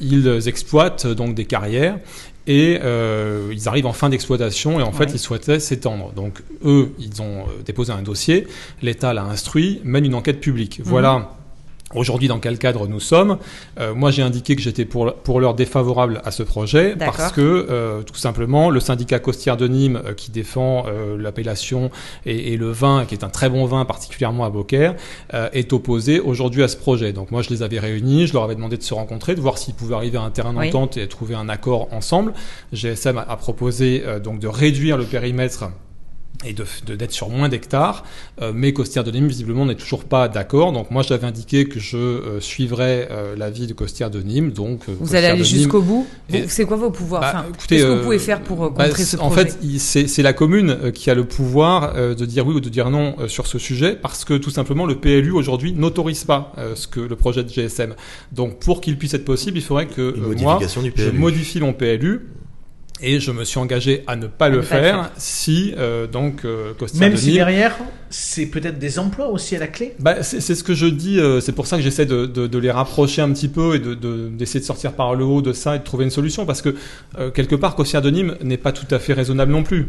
Ils exploitent donc des carrières et euh, ils arrivent en fin d'exploitation et en fait Ouais. ils souhaitaient s'étendre. Donc eux, ils ont déposé un dossier, l'État l'a instruit, mène une enquête publique. Voilà. Aujourd'hui, dans quel cadre nous sommes Euh, Moi, j'ai indiqué que j'étais pour, pour l'heure défavorable à ce projet parce que, euh, tout simplement, le syndicat Costière de Nîmes, euh, qui défend euh, l'appellation et, et le vin, qui est un très bon vin, particulièrement à Beaucaire, euh, est opposé aujourd'hui à ce projet. Donc moi, je les avais réunis, je leur avais demandé de se rencontrer, de voir s'ils pouvaient arriver à un terrain Oui. d'entente et trouver un accord ensemble. GSM a, a proposé euh, donc de réduire le périmètre et de de- d'être sur moins d'hectares, euh, mais Costière de Nîmes visiblement n'est toujours pas d'accord. Donc moi j'avais indiqué que je euh, suivrais euh, l'avis de Costière de Nîmes. Donc euh, Vous Costière allez aller jusqu'au bout C'est quoi vos pouvoirs Bah, Enfin, Qu'est-ce que vous pouvez faire pour euh, bah, contrer ce En projet fait, il- c'est la commune qui a le pouvoir euh, de dire oui ou de dire non euh, sur ce sujet, parce que tout simplement le PLU aujourd'hui n'autorise pas euh, ce que le projet de GSM. Donc pour qu'il puisse être possible, il faudrait que Une euh, moi modification du je modifie mon PLU. Et je me suis engagé à ne pas le faire, faire. si euh, donc euh, Costière Même si derrière, c'est peut-être des emplois aussi à la clé. bah, c'est ce que je dis, euh, c'est pour ça que j'essaie de, de, de les rapprocher un petit peu et d'essayer de, sortir par le haut de ça et de trouver une solution parce que euh, quelque part, Cossière de Nîmes n'est pas tout à fait raisonnable non plus.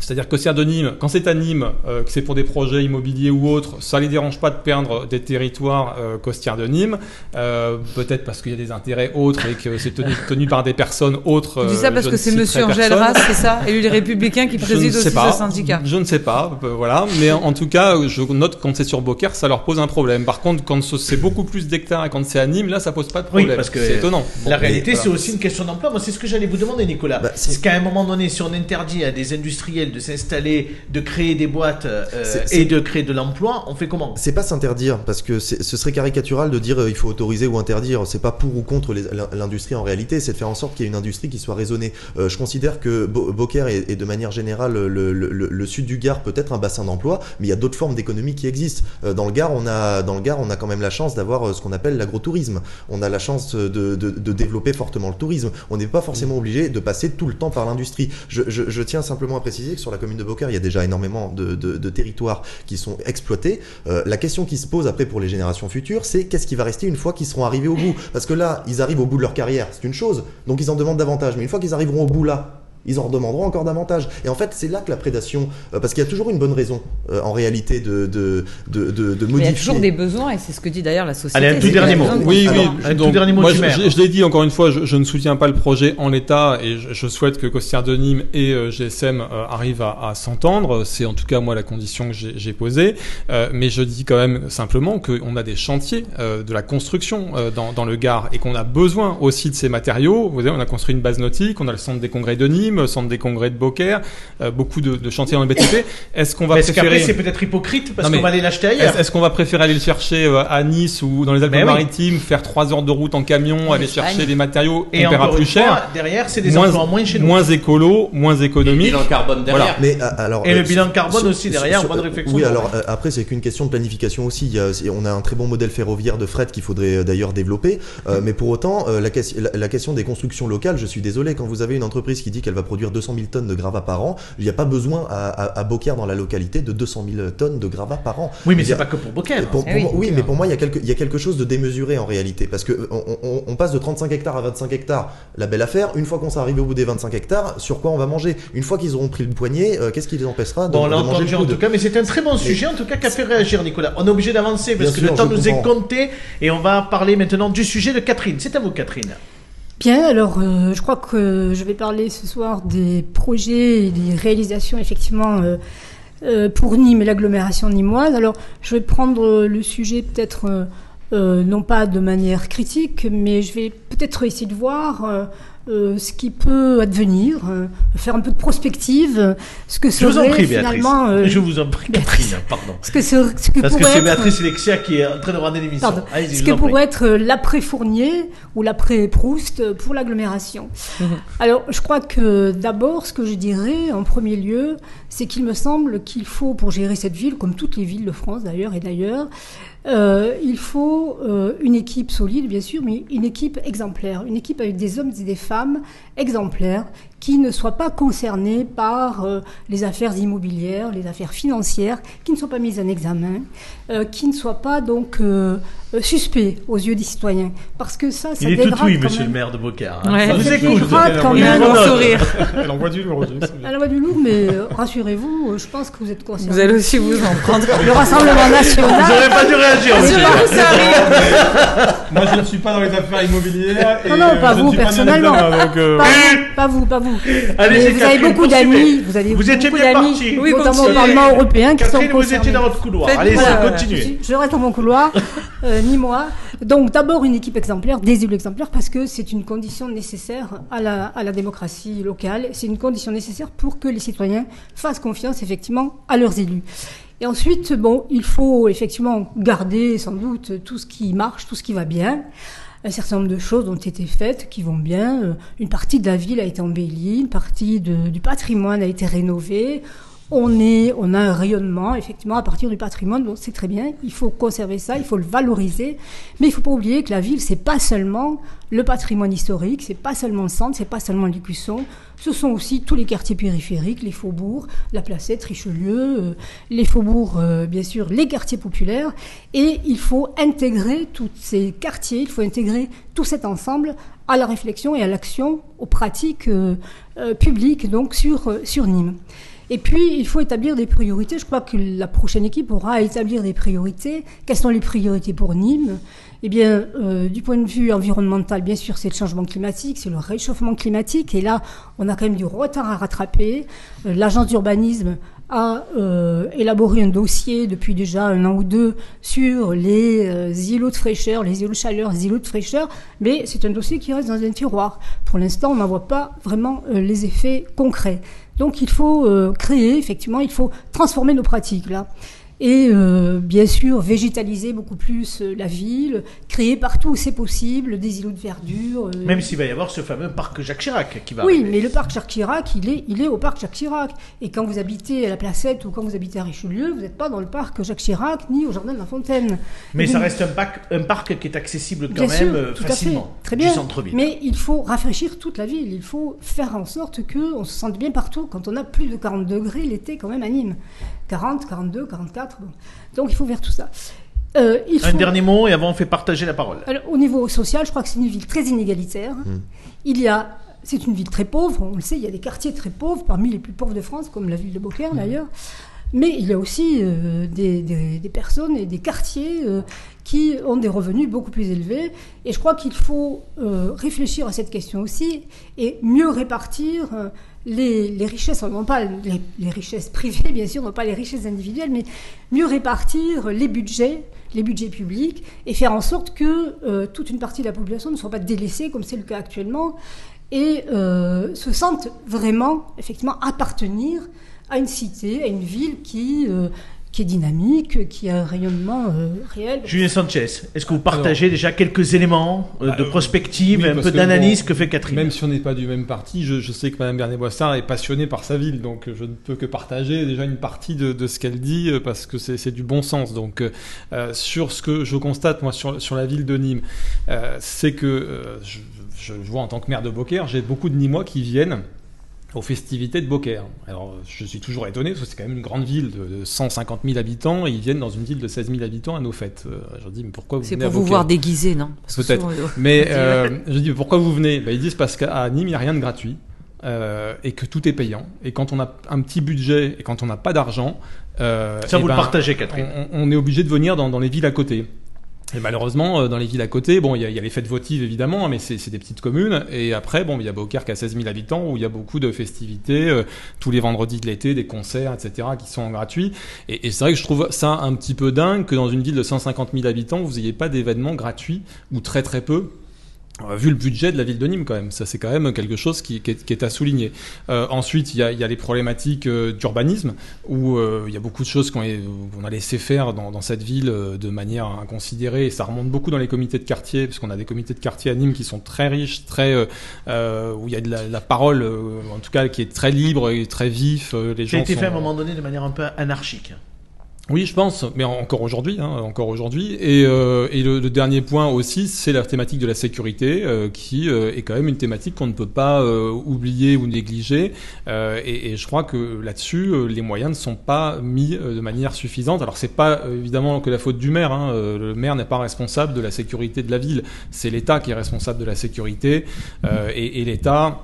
C'est-à-dire que Cossière de Nîmes, quand c'est à Nîmes, euh, que c'est pour des projets immobiliers ou autres, ça les dérange pas de perdre des territoires euh, costières de Nîmes, euh, peut-être parce qu'il y a des intérêts autres et que c'est tenu, tenu par des personnes autres. Tu dis euh, ça parce je que ne c'est Monsieur. Rass, c'est ça? Élu les Républicains qui Je préside ne aussi pas. ce syndicat. Je ne sais pas, euh, voilà. Mais en tout cas, je note quand c'est sur Beaucaire, ça leur pose un problème. Par contre, quand ce- c'est beaucoup plus d'hectares et quand c'est à Nîmes, là, ça pose pas de Oui, problème. parce que c'est étonnant. la Bon, réalité, c'est aussi une question d'emploi. Moi, c'est ce que j'allais vous demander, Nicolas. Bah, c'est- Est-ce qu'à un moment donné, si on interdit à des industriels de s'installer, de créer des boîtes euh, C'est- et de créer de l'emploi, on fait comment? C'est pas s'interdire, parce que ce serait caricatural de dire euh, il faut autoriser ou interdire. C'est pas pour ou contre l'industrie en réalité, c'est de faire en sorte qu'il y ait une industrie qui soit raisonnée. Euh, je considère que Bo- Beaucaire et, et de manière générale le, le- le- le sud du Gard peut être un bassin d'emploi, mais il y a d'autres formes d'économie qui existent. Euh, dans le Gard, on a dans le Gard, on a quand même la chance d'avoir euh, ce qu'on appelle l'agrotourisme. On a la chance de, de- de développer fortement le tourisme. On n'est pas forcément obligé de passer tout le temps par l'industrie. Je, je- je tiens simplement à préciser sur la commune de Beaucaire, il y a déjà énormément de, territoires qui sont exploités. Euh, la question qui se pose après pour les générations futures, c'est qu'est-ce qui va rester une fois qu'ils seront arrivés au bout? Parce que là, ils arrivent au bout de leur carrière, c'est une chose, donc ils en demandent davantage. Mais une fois qu'ils arriveront au bout là, ils en redemanderont encore davantage. Et en fait, c'est là que la prédation, euh, parce qu'il y a toujours une bonne raison, euh, en réalité, de, de, de, de, de Mais il y modifier. a toujours des besoins et c'est ce que dit d'ailleurs la société. Allez, un tout dernier mot. Oui, Alors, oui. un tout dernier mot moi, du je, maire. je- je l'ai dit encore une fois, je, je ne soutiens pas le projet en l'état et je, je souhaite que Costière de Nîmes et euh, GSM euh, arrivent à, à s'entendre. C'est en tout cas moi la condition que j'ai posée. Euh, mais je dis quand même simplement qu'on a des chantiers euh, de la construction euh, dans, dans le Gard et qu'on a besoin aussi de ces matériaux. Vous savez, on a construit une base nautique, on a le centre des congrès de Nîmes, le centre des congrès de Beaucaire, euh, beaucoup de, de chantiers dans le BTP. Est-ce qu'on va préférer c'est peut-être hypocrite parce qu'on va aller l'acheter ailleurs. est-ce qu'on va préférer aller le chercher euh, à Nice ou dans les oui. Alpes-Maritimes, faire trois heures de route en camion, aller chercher des matériaux, Et on paiera plus une fois, cher, derrière, c'est des emplois en moins chez nous. moins écolo, moins économique. bilan carbone derrière. Mais euh, alors, Et le bilan carbone sur- aussi sur- derrière, sur- réflexion. Oui, alors euh, après c'est qu'une question de planification aussi. Il y a- c'est- on a un très bon modèle ferroviaire de fret qu'il faudrait d'ailleurs développer. Euh, mais pour autant, euh, la, ques- la- la question des constructions locales, je suis désolé, quand vous avez une entreprise qui dit qu'elle va produire 200 000 tonnes de gravats par an, il n'y a pas besoin à, à, à Beaucaire dans la localité de 200 000 tonnes de gravats par an. Oui, mais c'est pas que pour Beaucaire. pour- pour Eh oui, moi- oui, ok. mais pour moi, il y, a quelque, il y a quelque chose de démesuré en réalité. Parce que on, on- on passe de 35 hectares à 25 hectares, la belle affaire. Une fois qu'on s'est arrivé au bout des 25 hectares, sur quoi on va manger? Une fois qu'ils auront pris le poignet, euh, qu'est-ce qui les empêchera de, Bon, on de l'a manger entendu le en tout cas, mais c'est un très bon sujet en tout cas qui a fait réagir Nicolas. On est obligé d'avancer parce Bien que sûr, le temps nous est compté et on va parler maintenant du sujet de Catherine. C'est à vous Catherine. Bien, alors euh, je crois que je vais parler ce soir des projets et des réalisations effectivement euh, euh, pour Nîmes et l'agglomération nîmoise. Alors je vais prendre euh, le sujet peut-être euh, euh, non pas de manière critique, mais je vais peut-être essayer de voir euh, ce qui peut advenir, euh, faire un peu de prospective, euh, ce que Je vous en serait prie Béatrice. finalement... euh, Je vous en prie Béatrice. Catherine, pardon. ce que, ce, ce que Parce que c'est être- Béatrice Alexia qui est en train de regarder l'émission. Ce que pourrait être euh, l'après-Fournier ou l'après-Proust pour l'agglomération. Mhm. Alors, je crois que d'abord, ce que je dirais en premier lieu, c'est qu'il me semble qu'il faut, pour gérer cette ville, comme toutes les villes de France d'ailleurs et d'ailleurs, euh, il faut euh, une équipe solide, bien sûr, mais une équipe exemplaire, une équipe avec des hommes et des femmes exemplaires qui ne soient pas concernés par euh, les affaires immobilières, les affaires financières, qui ne soient pas mises en examen, euh, qui ne soient pas donc euh, euh, suspects aux yeux des citoyens, parce que ça, ça Il est tout oui, monsieur même. le maire de Beaucaire. hein. Ouais. Ça vous écoute. quand même. vous Un note. sourire. Elle envoie du lourd. Elle envoie du lourd, mais rassurez-vous, je pense que vous êtes concernés. Vous allez aussi vous en prendre. Le Rassemblement Vous national. n'aurez pas dû réagir, monsieur. Moi, je ne suis pas dans les affaires immobilières. et, Non, non, pas vous, personnellement. euh, Pas vous, pas vous, pas vous. C'est vous avez beaucoup d'amis, vous avez Vous étiez beaucoup bien d'amis, parti. Oui, notamment au. Parlement européen, qui sont vous étiez dans votre couloir. Allez, voilà, Je reste dans mon couloir, euh, ni moi. Donc d'abord une équipe exemplaire, des élus exemplaires, parce que c'est une condition nécessaire à la, démocratie locale. C'est une condition nécessaire pour que les citoyens fassent confiance effectivement à leurs élus. Et ensuite, bon, il faut effectivement garder sans doute tout ce qui marche, tout ce qui va bien. Un certain nombre de choses ont été faites qui vont bien. Euh, Une partie de la ville a été embellie, une partie du patrimoine a été rénovée. On, a un rayonnement, effectivement, à partir du patrimoine, c'est très bien. Il faut conserver ça, il faut le valoriser. Mais il faut pas oublier que la ville, c'est pas seulement le patrimoine historique, c'est pas seulement le centre, c'est pas seulement l'Écusson. Ce sont aussi tous les quartiers périphériques, les faubourgs, la Placette, Richelieu, euh, les faubourgs, euh, bien sûr, les quartiers populaires. Et il faut intégrer tous ces quartiers, il faut intégrer tout cet ensemble à la réflexion et à l'action, aux pratiques euh, publiques, donc sur Nîmes. Et puis, il faut établir des priorités. Je crois que la prochaine équipe aura à établir des priorités. Quelles sont les priorités pour Nîmes? Eh bien, euh, du point de vue environnemental, bien sûr, c'est le changement climatique, c'est le réchauffement climatique. Et là, on a quand même du retard à rattraper. Euh, L'agence d'urbanisme a euh, élaboré un dossier depuis déjà un an ou deux sur les îlots de fraîcheur, les îlots de chaleur, les îlots de fraîcheur, mais c'est un dossier qui reste dans un tiroir. Pour l'instant, on n'en voit pas vraiment les effets concrets. Donc il faut euh, créer, effectivement, il faut transformer nos pratiques là et euh, bien sûr végétaliser beaucoup plus euh, la ville, créer partout où c'est possible des îlots de verdure. euh, Même s'il va y avoir ce fameux parc Jacques Chirac qui va oui, arriver. mais le parc Jacques Chirac, il est, il est au parc Jacques Chirac. Et quand vous habitez à la Placette ou quand vous habitez à Richelieu, vous n'êtes pas dans le parc Jacques Chirac ni au jardin de la Fontaine. Mais ça reste un parc, un parc qui est accessible quand Bien même sûr, facilement. Très du bien. centre-ville. Mais il faut rafraîchir toute la ville. Il faut faire en sorte qu'on se sente bien partout. Quand on a plus de 40 degrés l'été, quand même à Nîmes. 40, 42, 44. bon. Donc il faut faire tout ça. Euh, il Un dernier mot et avant on fait partager la parole. alors, au niveau social, je crois que c'est une ville très inégalitaire. Il y a, c'est une ville très pauvre, on le sait, il y a des quartiers très pauvres, parmi les plus pauvres de France, comme la ville de Beaucaire d'ailleurs. Mais il y a aussi euh, des, des- des personnes et des quartiers euh, qui ont des revenus beaucoup plus élevés. Et je crois qu'il faut euh, réfléchir à cette question aussi et mieux répartir euh, les, richesses, non pas les, les richesses privées, bien sûr, non pas les richesses individuelles, mais mieux répartir les budgets, les budgets publics, et faire en sorte que euh, toute une partie de la population ne soit pas délaissée, comme c'est le cas actuellement, et euh, se sente vraiment, effectivement, appartenir à une cité, à une ville qui, euh, qui est dynamique, qui a un rayonnement euh, réel. Julien Sanchez, est-ce que vous partagez déjà quelques éléments euh, Bah, de euh, prospective, oui, un peu d'analyse bon, que fait Catherine Même si on n'est pas du même parti, je, je sais que Madame Bernet-Boissard est passionnée par sa ville, donc je ne peux que partager déjà une partie de, de ce qu'elle dit parce que c'est du bon sens. Donc euh, sur ce que je constate moi sur, sur la ville de Nîmes, euh, c'est que euh, je, je vois en tant que maire de Beaucaire, j'ai beaucoup de Nîmois qui viennent aux festivités de Beaucaire. Alors, je suis toujours étonné, parce que c'est quand même une grande ville de de 150 000 habitants, et ils viennent dans une ville de 16 000 habitants à nos fêtes. Euh, je dis, mais pourquoi vous C'est venez pour à vous voir déguisé, non? Peut-être. souvent, Mais euh, je dis pourquoi vous venez? Ben, Ils disent parce qu'à Nîmes il n'y a rien de gratuit euh, et que tout est payant. Et quand on a un petit budget et quand on n'a pas d'argent, euh, Ça, eh vous le ben, partagez, Catherine. on, on est obligé de venir dans, dans les villes à côté. Et malheureusement, euh, dans les villes à côté, bon, il y, a- les fêtes votives évidemment, mais c'est des petites communes. Et après, bon, il y a Beaucaire a 16 000 habitants où il y a beaucoup de festivités euh, tous les vendredis de l'été, des concerts, etc., qui sont gratuits. Et, et c'est vrai que je trouve ça un petit peu dingue que dans une ville de 150 000 habitants, vous n'ayez pas d'événements gratuits ou très très peu. Euh, Vu le budget de la ville de Nîmes, quand même, ça c'est quand même quelque chose qui, qui est, qui est à souligner. Euh, ensuite, il y a, il y a les problématiques euh, d'urbanisme, où euh, il y a beaucoup de choses qu'on est- qu'on a laissé faire dans, dans cette ville euh, de manière inconsidérée, et ça remonte beaucoup dans les comités de quartier, parce qu'on a des comités de quartier à Nîmes qui sont très riches, très euh, où il y a de la, la parole, euh, en tout cas, qui est très libre et très vif. euh, les Ça a gens été sont- fait à un moment donné de manière un peu anarchique. Oui, je pense, mais encore aujourd'hui, hein, encore aujourd'hui. Et, euh, et le, dernier point aussi, c'est la thématique de la sécurité, euh, qui euh, est quand même une thématique qu'on ne peut pas euh, oublier ou négliger. Euh, et, et je crois que là-dessus, euh, les moyens ne sont pas mis de manière suffisante. Alors, c'est pas évidemment que la faute du maire. Hein. Le maire n'est pas responsable de la sécurité de la ville. C'est l'État qui est responsable de la sécurité. Et et l'État.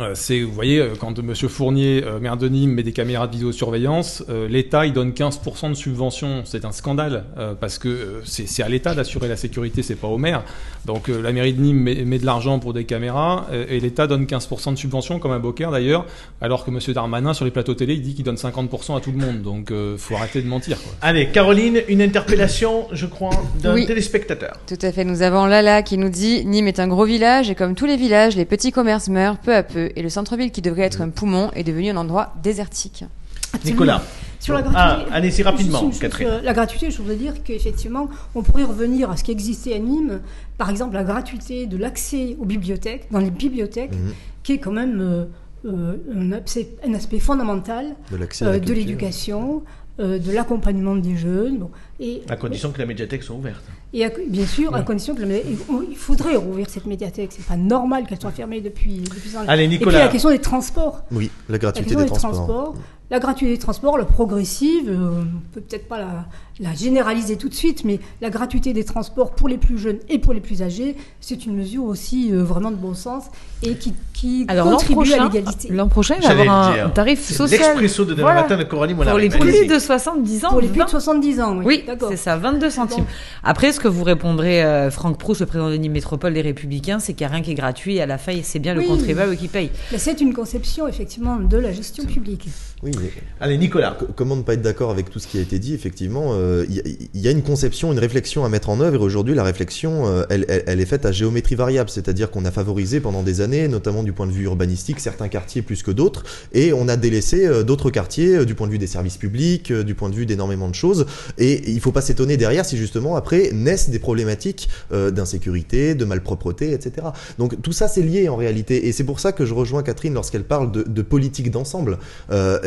Euh, c'est, vous voyez, euh, quand M. Fournier, euh, maire de Nîmes, met des caméras de vidéosurveillance, euh, l'État, il donne 15% de subvention. C'est un scandale, euh, parce que euh, c'est c'est à l'État d'assurer la sécurité, c'est pas au maire. Donc euh, la mairie de Nîmes met, met de l'argent pour des caméras, euh, et l'État donne 15% de subvention, comme à Beaucaire d'ailleurs, alors que M. Darmanin, sur les plateaux télé, il dit qu'il donne 50% à tout le monde. Donc euh, faut arrêter de mentir. Quoi. Allez, Caroline, une interpellation, je crois, d'un Oui. téléspectateur. Tout à fait, nous avons Lala qui nous dit Nîmes est un gros village et comme tous les villages, les petits commerces meurent peu à peu et le centre-ville qui devrait être un poumon est devenu un endroit désertique. Absolument. Nicolas. Sur la Ah, gratuité, allez-y rapidement, juste une chose, Catherine. euh, La gratuité, je voudrais dire qu'effectivement, on pourrait revenir à ce qui existait à Nîmes, par exemple la gratuité de l'accès aux bibliothèques, dans les bibliothèques, Mhm. qui est quand même euh, euh, un, aspect, un aspect fondamental De euh, l'éducation, euh, de l'accompagnement des jeunes. bon. et, À condition que la médiathèque soit ouverte. et à- bien sûr, à condition que la médi- et on- il faudrait rouvrir cette médiathèque. C'est pas normal qu'elle soit fermée depuis, depuis un an. Allez, Et puis Nicolas. la question des transports. Oui, la La gratuité question des transports. La gratuité des transports, la progressive, euh, on peut peut-être pas la, la généraliser tout de suite, mais la gratuité des transports pour les plus jeunes et pour les plus âgés, c'est une mesure aussi euh, vraiment de bon sens et qui, qui Alors l'an contribue à l'égalité. l'an prochain, il va y avoir un dire. tarif social. L'expresso de demain Voilà. matin de Coralie Pour les plus de 70 ans. Pour les plus 20. de 70 ans, oui. C'est ça, 22 centimes. Après, ce que vous répondrez, euh, Franck Proust, le président de Nîmes Métropole des Républicains, c'est qu'il n'y a rien qui est gratuit et à la fin, c'est bien le contribuable qui paye. C'est une conception effectivement de la gestion publique. Oui, mais Allez, Nicolas. comment ne pas être d'accord avec tout ce qui a été dit Effectivement, euh, il y, a- il y a une conception, une réflexion à mettre en œuvre. Et aujourd'hui, la réflexion, euh, elle, elle- elle est faite à géométrie variable, c'est-à-dire qu'on a favorisé pendant des années, notamment du point de vue urbanistique, certains quartiers plus que d'autres, et on a délaissé euh, d'autres quartiers euh, du point de vue des services publics, euh, du point de vue d'énormément de choses. Et il faut pas s'étonner derrière si justement après naissent des problématiques euh, d'insécurité, de malpropreté, etc. Donc tout ça c'est lié en réalité, et c'est pour ça que je rejoins Catherine lorsqu'elle parle de, de politique d'ensemble.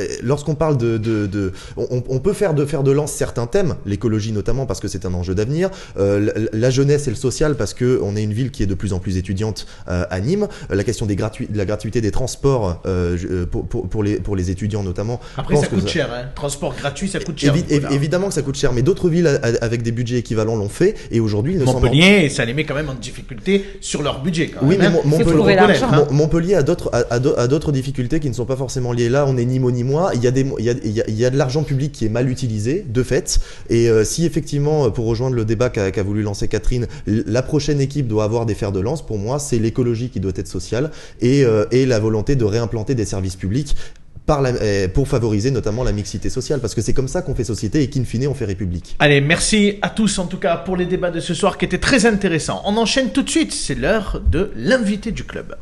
Euh, Lorsqu'on parle de, de, de on, on peut faire de faire de lance certains thèmes, l'écologie notamment parce que c'est un enjeu d'avenir, euh, la, la jeunesse et le social parce que on est une ville qui est de plus en plus étudiante euh, à Nîmes, la question des gratuits, de la gratuité des transports euh, pour, pour, pour les pour les étudiants notamment. Après, ça coûte cher. Hein. Transport gratuit, ça coûte cher. Évi- évi- Voilà. évidemment que ça coûte cher, mais d'autres villes a- a- avec des budgets équivalents l'ont fait, et aujourd'hui, ils ne s'en Montpellier, ça les met quand même en difficulté sur leur budget. Quand Oui, mais hein. Montpellier, hein. Mon- Montpellier a d'autres d'autres difficultés qui ne sont pas forcément liées là. On est ni mot ni Il y a de l'argent public qui est mal utilisé de fait. Et euh, si effectivement, euh, pour rejoindre le débat qu'a voulu lancer Catherine, la prochaine équipe doit avoir des fers de lance. Pour moi, c'est l'écologie qui doit être sociale et, euh, la volonté de réimplanter des services publics. Euh, pour favoriser notamment la mixité sociale, parce que c'est comme ça qu'on fait société et qu'in fine on fait république. Allez, merci à tous en tout cas pour les débats de ce soir qui étaient très intéressants. On enchaîne tout de suite, c'est l'heure de l'invité du club.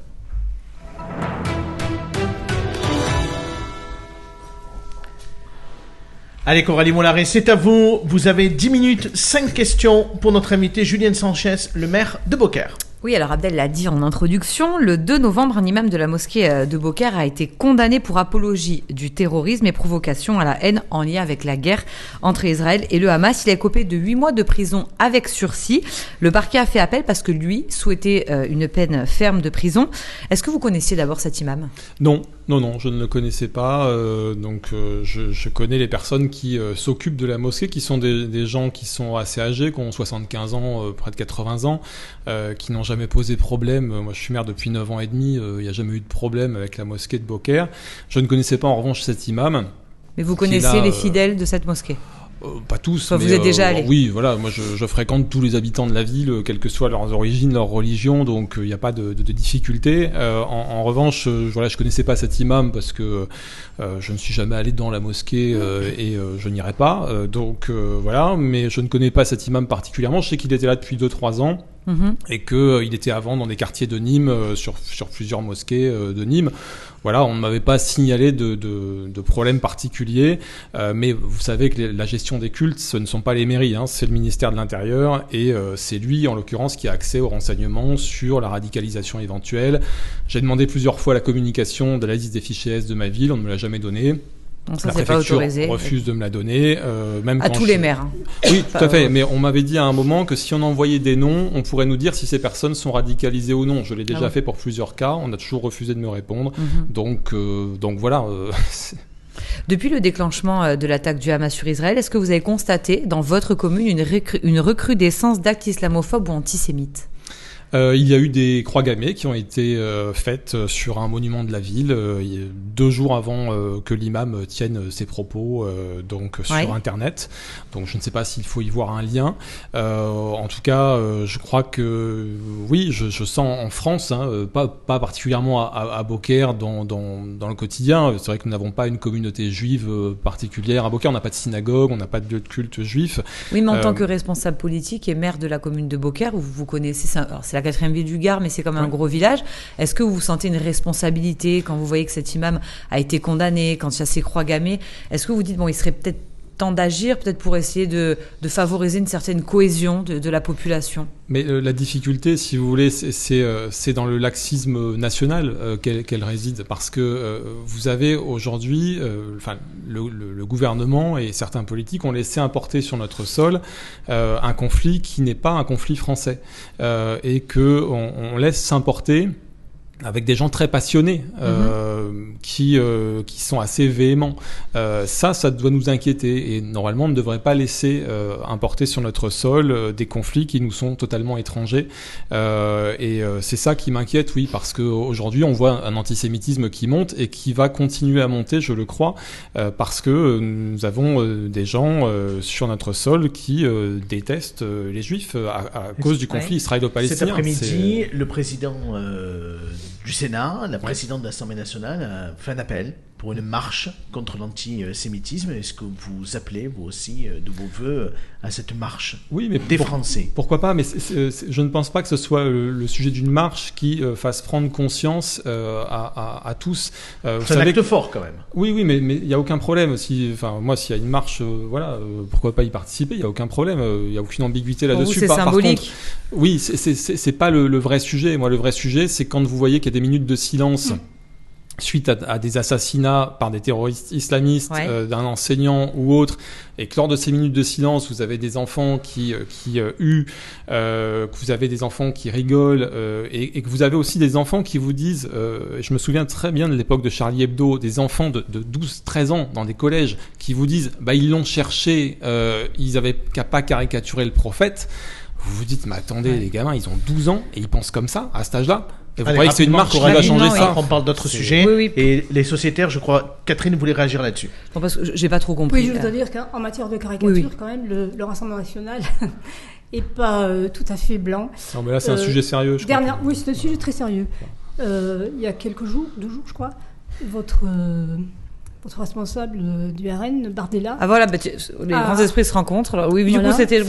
Allez Coralie Mollaret, c'est à vous. Vous avez 10 minutes, 5 questions pour notre invité Julien Sanchez, le maire de Beaucaire. Oui, alors Abdel l'a dit en introduction, le 2 novembre, un imam de la mosquée euh, de Beaucaire a été condamné pour apologie du terrorisme et provocation à la haine en lien avec la guerre entre Israël et le Hamas. Il a copé de 8 mois de prison avec sursis. Le parquet a fait appel parce que lui souhaitait euh, une peine ferme de prison. Est-ce que vous connaissiez d'abord cet imam? Non, non, non, je ne le connaissais pas. euh, donc, euh, je, je connais les personnes qui euh, s'occupent de la mosquée, qui sont des, des gens qui sont assez âgés, qui ont 75 ans, euh, près de 80 ans, euh, qui n'ont jamais posé problème. Moi, je suis maire depuis 9 ans et demi. euh, Il n'y a jamais eu de problème avec la mosquée de Beaucaire. Je ne connaissais pas en revanche cet imam. Mais vous connaissez les fidèles de cette mosquée? Pas tous. Vous êtes déjà euh, allé. Oui, voilà. Moi, je, je fréquente tous les habitants de la ville, euh, quelles que soient leurs origines, leur religion, donc il n'y a pas de, de, de difficulté. Euh, en, en revanche, euh, voilà, je connaissais pas cet imam parce que euh, je ne suis jamais allé dans la mosquée euh, et euh, je n'irai pas. Euh, donc euh, voilà, mais je ne connais pas cet imam particulièrement. Je sais qu'il était là depuis 2-3 ans Mhm. et que euh, il était avant dans des quartiers de Nîmes, euh, sur, sur plusieurs mosquées euh, de Nîmes. Voilà, on ne m'avait pas signalé de, de, de problème particulier, euh, mais vous savez que la gestion des cultes, ce ne sont pas les mairies, hein, c'est le ministère de l'Intérieur, et euh, c'est lui, en l'occurrence, qui a accès aux renseignements sur la radicalisation éventuelle. J'ai demandé plusieurs fois la communication de la liste des fichiers S de ma ville, on ne me l'a jamais donné. Donc ça, c'est pas autorisé. refuse de me la donner, euh, même À quand tous je- les maires. hein. oui, tout à fait. Mais on m'avait dit à un moment que si on envoyait des noms, on pourrait nous dire si ces personnes sont radicalisées ou non. Je l'ai déjà Ah fait pour plusieurs cas. On a toujours refusé de me répondre. Mhm. Donc, euh, donc voilà. euh, Depuis le déclenchement de l'attaque du Hamas sur Israël, est-ce que vous avez constaté dans votre commune une, recru- une recrudescence d'actes islamophobes ou antisémites? Euh, il y a eu des croix gammées qui ont été euh, faites euh, sur un monument de la ville euh, deux jours avant que l'imam tienne ses propos donc sur Ouais. internet. Donc je ne sais pas s'il faut y voir un lien. En tout cas, je crois que oui, je, je sens en France, hein, pas, pas particulièrement à, à, à Beaucaire dans, dans, dans le quotidien. C'est vrai que nous n'avons pas une communauté juive particulière à Beaucaire. On n'a pas de synagogue, on n'a pas de lieu de culte juif. Oui, mais en tant que responsable politique et maire de la commune de Beaucaire, où vous connaissez, c'est la quatrième ville du Gard, mais c'est quand même un gros village. Est-ce que vous sentez une responsabilité quand vous voyez que cet imam a été condamné, quand il y a croix gammées? Est-ce que vous dites, bon, il serait peut-être temps d'agir, peut-être pour essayer de, favoriser une certaine cohésion de, la population. Mais euh, la difficulté, si vous voulez, c'est- euh, dans le laxisme national euh, qu'elle réside, parce que euh, vous avez aujourd'hui, enfin, le, gouvernement et certains politiques ont laissé importer sur notre sol un conflit qui n'est pas un conflit français, et que on, on laisse s'importer avec des gens très passionnés euh, qui euh, qui sont assez véhéments. Euh, ça, ça doit nous inquiéter et normalement on ne devrait pas laisser euh, importer sur notre sol euh, des conflits qui nous sont totalement étrangers. Euh, et euh, c'est ça qui m'inquiète, oui, parce que aujourd'hui on voit un antisémitisme qui monte et qui va continuer à monter, je le crois, euh, parce que nous avons des gens euh, sur notre sol qui euh, détestent les juifs à, à cause du conflit Ouais. Cet israélo-palestinien. après-midi, le président euh, du Sénat, la présidente de l'Assemblée nationale a fait un appel pour une marche contre l'antisémitisme. Est-ce que vous appelez, vous aussi, euh, de vos voeux à cette marche Oui, mais des pour- Français? Pourquoi pas Mais c'est- je ne pense pas que ce soit le, le sujet d'une marche qui euh, fasse prendre conscience euh, à, à- à tous. Euh, C'est un savez acte fort quand même. Oui, oui, mais mais il y a aucun problème. Si, enfin, moi, s'il y a une marche, euh, voilà, euh, pourquoi pas y participer? Il y a aucun problème. euh, Il y a aucune ambiguïté là-dessus. c'est Par- par symbolique. contre, oui, c'est- pas le, le vrai sujet. Moi, le vrai sujet, c'est quand vous voyez qu'il y a des minutes de silence. Suite à, à des assassinats par des terroristes islamistes Ouais. euh, d'un enseignant ou autre, et que lors de ces minutes de silence, vous avez des enfants qui euh, qui euh, huent, euh, que vous avez des enfants qui rigolent, euh, et, et que vous avez aussi des enfants qui vous disent, euh, je me souviens très bien de l'époque de Charlie Hebdo, des enfants de, de 12-13 ans dans des collèges qui vous disent, bah ils l'ont cherché, euh, ils avaient qu'à pas caricaturer le prophète. Vous vous dites, mais attendez, les gamins, ils ont 12 ans et ils pensent comme ça à cet âge-là. Et vous Allez, croyez que c'est une rapidement, marche qui va changer ça On parle d'autres sujets. Oui, oui. Et les sociétaires, je crois, Catherine voulait réagir là-dessus. Bon, parce que j'ai pas trop compris. Oui, je Euh, voudrais dire qu'en matière de caricature, Oui, oui. quand même, le, le Rassemblement national est pas euh, tout à fait blanc. Non, mais là, c'est un Euh, sujet sérieux. Je crois. Dernière, oui, c'est un sujet très sérieux. Euh, il y a quelques jours, deux jours, je crois, votre, euh, votre responsable euh, du RN, Bardella, Ah voilà, bah, tu- les Ah. grands esprits se rencontrent. Alors, oui, du Voilà. coup, c'était.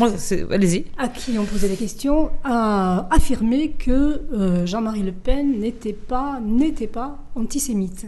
Allez-y. à qui on posait des questions, a affirmé que euh, Jean-Marie Le Pen n'était pas, n'était pas antisémite.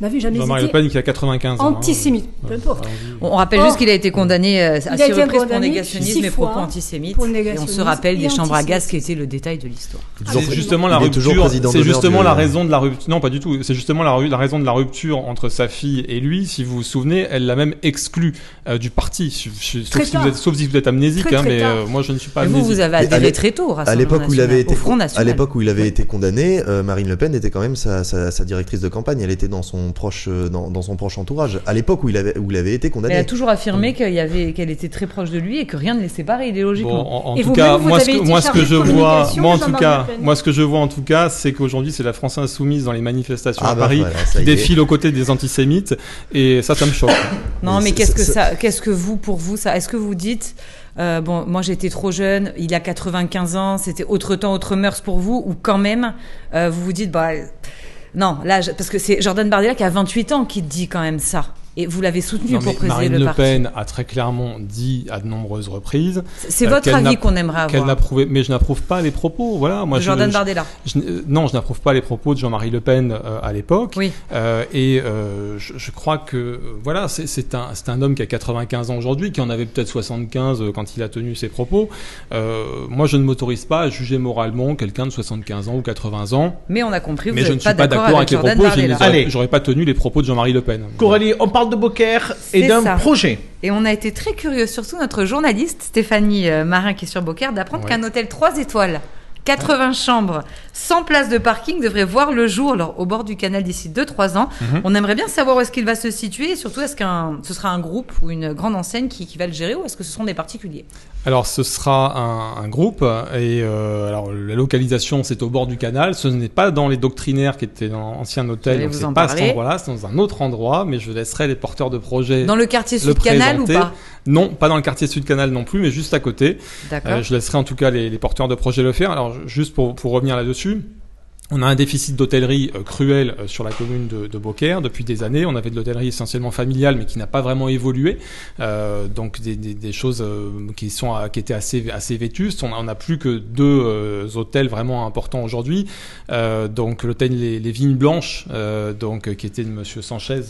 N'avait jamais Jean-Marie Le été Pen qui a 95 ans. hein. antisémite, peu importe. Allons-y. On rappelle Or, juste qu'il a été condamné euh, à il a six reprises pour condamné négationnisme et propos antisémites. Et on se rappelle des chambres à gaz qui étaient le détail de l'histoire. C'est justement la rupture. C'est justement la raison de la rupture. Non, pas du tout. C'est justement la raison de la rupture entre sa fille et lui. Si vous vous souvenez, elle l'a même exclu euh, du parti. Sauf, si vous êtes, sauf si vous êtes amnésique, Très, hein, très mais euh, moi je ne suis pas Et vous, amnésique. vous avez adhéré très tôt À l'époque où il avait national, été à l'époque où il avait été condamné, euh, Marine Le Pen était quand même sa, sa, sa directrice de campagne. Elle était dans son proche euh, dans, dans son proche entourage. À l'époque où il avait où il avait été Elle a condamné. toujours affirmé qu'il y avait, qu'elle était très proche de lui et que rien ne les séparait Bon, idéologiquement. en, en Et tout cas, moi, ce que, moi, ce que je vois, moi, en tout cas, moi, ce que je vois, en tout cas, c'est qu'aujourd'hui, c'est la France insoumise dans les manifestations Ah à bah Paris qui défile aux côtés des antisémites, et ça, ça me choque. Non, Mais qu'est-ce que ça, qu'est-ce que vous, pour vous, ça, est-ce que vous dites, euh, bon, moi j'étais trop jeune, il a 95 ans, c'était autre temps, autre mœurs pour vous, ou quand même, euh, vous vous dites, bah, non, là, parce que c'est Jordan Bardella qui a 28 ans qui dit quand même ça. Et vous l'avez soutenu Non, pour présider Marine le Le parti. Pen a très clairement dit à de nombreuses reprises C'est euh, votre avis qu'on aimerait qu'elle avoir. mais je n'approuve pas les propos. Voilà, moi, de je- Jordan je- Bardella. Je euh, non, je n'approuve pas les propos de Jean-Marie Le Pen euh, à l'époque. Oui. Euh, et euh, je, je crois que voilà, c'est- un, c'est un homme qui a 95 ans aujourd'hui, qui en avait peut-être 75 euh, quand il a tenu ses propos. Euh, moi, je ne m'autorise pas à juger moralement quelqu'un de 75 ans ou 80 ans, Mais on a compris, vous mais je ne suis pas d'accord avec avec les propos. J'aurais pas tenu les propos de Jean-Marie Le Pen. Coralie, on parle de Beaucaire et d'un projet. Et on a été très curieux, surtout notre journaliste Stéphanie euh, Marin qui est sur Beaucaire, d'apprendre Ouais. qu'un hôtel 3 étoiles, 80 chambres, 100 places de parking devrait voir le jour alors, au bord du canal d'ici 2-3 ans. Mhm. On aimerait bien savoir où est-ce qu'il va se situer et surtout est-ce qu'un ce sera un groupe ou une grande enseigne qui, qui va le gérer ou est-ce que ce seront des particuliers? Alors, ce sera un, un groupe et euh, alors la localisation, c'est au bord du canal. Ce n'est pas dans les doctrinaires qui étaient dans l'ancien hôtel, donc c'est pas à cet endroit-là, c'est dans un autre endroit. Mais je laisserai les porteurs de projets. Dans le quartier le Sud-Canal ou présenter. pas Non, pas dans le quartier Sud-Canal non plus, mais juste à côté. D'accord. Euh, je laisserai en tout cas les, les porteurs de projets le faire. Alors, ju- juste pour, pour revenir là-dessus. On a un déficit d'hôtellerie euh, cruel euh, sur la commune de, Beaucaire depuis des années. On avait de l'hôtellerie essentiellement familiale, mais qui n'a pas vraiment évolué. Euh, donc des, choses qui sont qui étaient assez assez vétustes. On n'a plus que deux hôtels vraiment importants aujourd'hui. Donc l'hôtel les, Vignes Blanches, donc qui était de Monsieur Sanchez,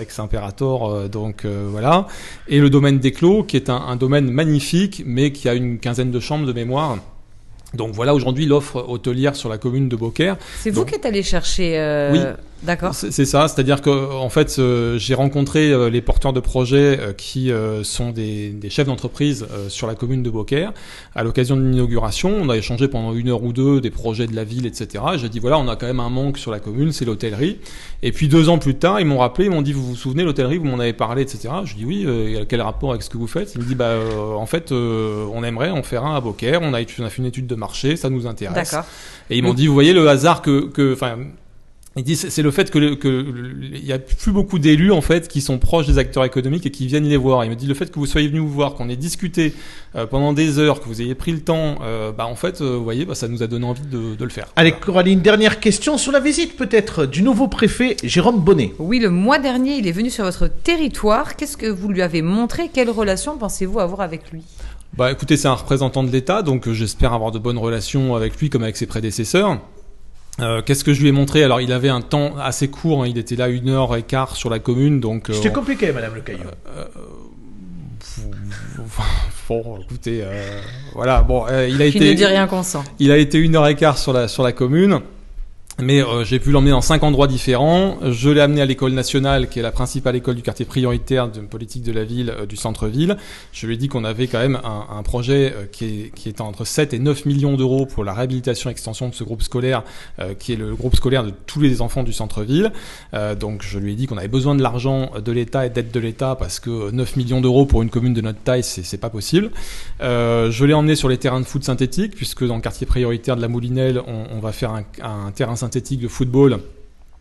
ex-impérator. donc voilà. Et le domaine des Clos, qui est un domaine magnifique, mais qui a une quinzaine de chambres de mémoire. Donc voilà aujourd'hui l'offre hôtelière sur la commune de Beaucaire. C'est vous qui êtes allé chercher. euh, Oui. D'accord. C'est ça, c'est-à-dire que en fait, euh, j'ai rencontré euh, les porteurs de projets euh, qui euh, sont des, des chefs d'entreprise sur la commune de Beaucaire. À l'occasion d'une inauguration, on a échangé pendant une heure ou deux des projets de la ville, etc. J'ai dit voilà, on a quand même un manque sur la commune, c'est l'hôtellerie. Et puis deux ans plus tard, ils m'ont rappelé, ils m'ont dit vous vous souvenez l'hôtellerie, vous m'en avez parlé, etc. Je dis oui, quel rapport avec ce que vous faites? Il me dit bah en fait, on aimerait en faire un à Beaucaire. On a, étu- on a fait une étude de marché, ça nous intéresse. D'accord. Et ils m'ont dit, vous voyez le hasard que, que, enfin, Il dit c'est c'est le fait que le- que il y a plus beaucoup d'élus en fait qui sont proches des acteurs économiques et qui viennent les voir. Il me dit le fait que vous soyez venu vous voir, qu'on ait discuté euh, pendant des heures, que vous ayez pris le temps, euh, bah en fait, euh, vous voyez, bah, ça nous a donné envie de, de le faire. Allez, Coraline, dernière question sur la visite peut-être du nouveau préfet Jérôme Bonnet. Oui, le mois dernier, il est venu sur votre territoire. Qu'est-ce que vous lui avez montré? Quelle relation pensez-vous avoir avec lui? Bah écoutez, c'est un représentant de l'État, donc euh, j'espère avoir de bonnes relations avec lui comme avec ses prédécesseurs. Euh, Qu'est-ce que je lui ai montré? Alors il avait un temps assez court, hein, il était là une heure et quart sur la commune, donc... euh, C'était compliqué, Madame Le Caillou. Bon, écoutez, euh, voilà, bon, euh, il a Qui été... ne dit rien qu'on sent. Il a été une heure et quart sur la, sur la commune. Mais euh, j'ai pu l'emmener dans cinq endroits différents. Je l'ai amené à l'école nationale, qui est la principale école du quartier prioritaire de politique de la ville, euh, du centre-ville. Je lui ai dit qu'on avait quand même un, un projet euh, qui, est, qui est entre 7 et 9 millions d'euros pour la réhabilitation et extension de ce groupe scolaire, euh, qui est le groupe scolaire de tous les enfants du centre-ville. Donc je lui ai dit qu'on avait besoin de l'argent de l'État et d'aide de l'État parce que 9 millions d'euros pour une commune de notre taille, c'est pas possible. Je l'ai emmené sur les terrains de foot synthétiques, puisque dans le quartier prioritaire de la Moulinelle, on, on va faire un, un terrain synthétique de football.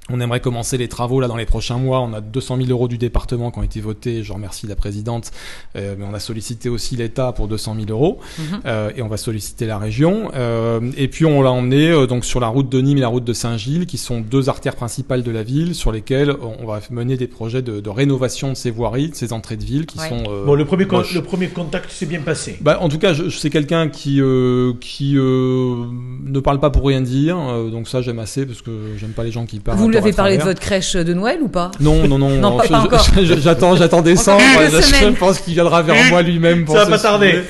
On aimerait commencer les travaux là dans les prochains mois. On a 200 000 euros du département qui ont été votés. Je remercie la présidente. Euh, mais on a sollicité aussi l'État pour 200 000 euros Mhm. Euh, et on va solliciter la région. Euh, et puis on l'a emmené euh, donc sur la route de Nîmes et la route de Saint-Gilles, qui sont deux artères principales de la ville, sur lesquelles on va mener des projets de, de rénovation de ces voiries, de ces entrées de ville qui Ouais. sont euh, Bon, le premier, moches. le premier contact s'est bien passé. Bah, en tout cas, je, je sais quelqu'un qui euh, qui euh, ne parle pas pour rien dire, euh, donc ça j'aime assez parce que j'aime pas les gens qui parlent. Vous peu avez parlé de votre crèche de Noël ou pas? Non, non, non. Non, pas- je- pas je- encore. je- J'attends, j'attends décembre. Je, pense qu'il viendra vers moi lui-même. pour Ça va pas tarder.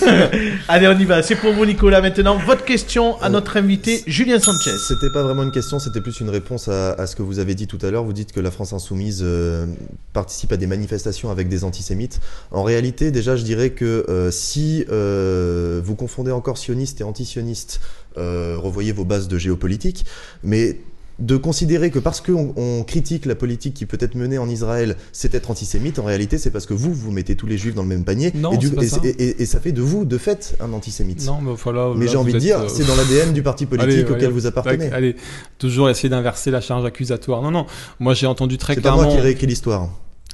Allez, on y va. C'est pour vous, Nicolas. Maintenant, votre question à Euh, notre invité, Julien Sanchez. C'était pas vraiment une question, c'était plus une réponse à, à ce que vous avez dit tout à l'heure. Vous dites que la France insoumise euh, participe à des manifestations avec des antisémites. En réalité, déjà, je dirais que euh, si euh, vous confondez encore sioniste et antisioniste, euh, revoyez vos bases de géopolitique. Mais de considérer que parce qu'on on critique la politique qui peut être menée en Israël, c'est être antisémite, en réalité, c'est parce que vous, vous mettez tous les juifs dans le même panier. Non, et, du- ça. et- ça fait de vous, de fait, un antisémite. Non, mais voilà. Mais là, j'ai envie de dire, euh, c'est dans l'ADN du parti politique Allez, auquel allez, vous appartenez. Allez, toujours essayer d'inverser la charge accusatoire. Non, non. Moi, j'ai entendu très C'est pas clairement. moi qui réécris l'histoire.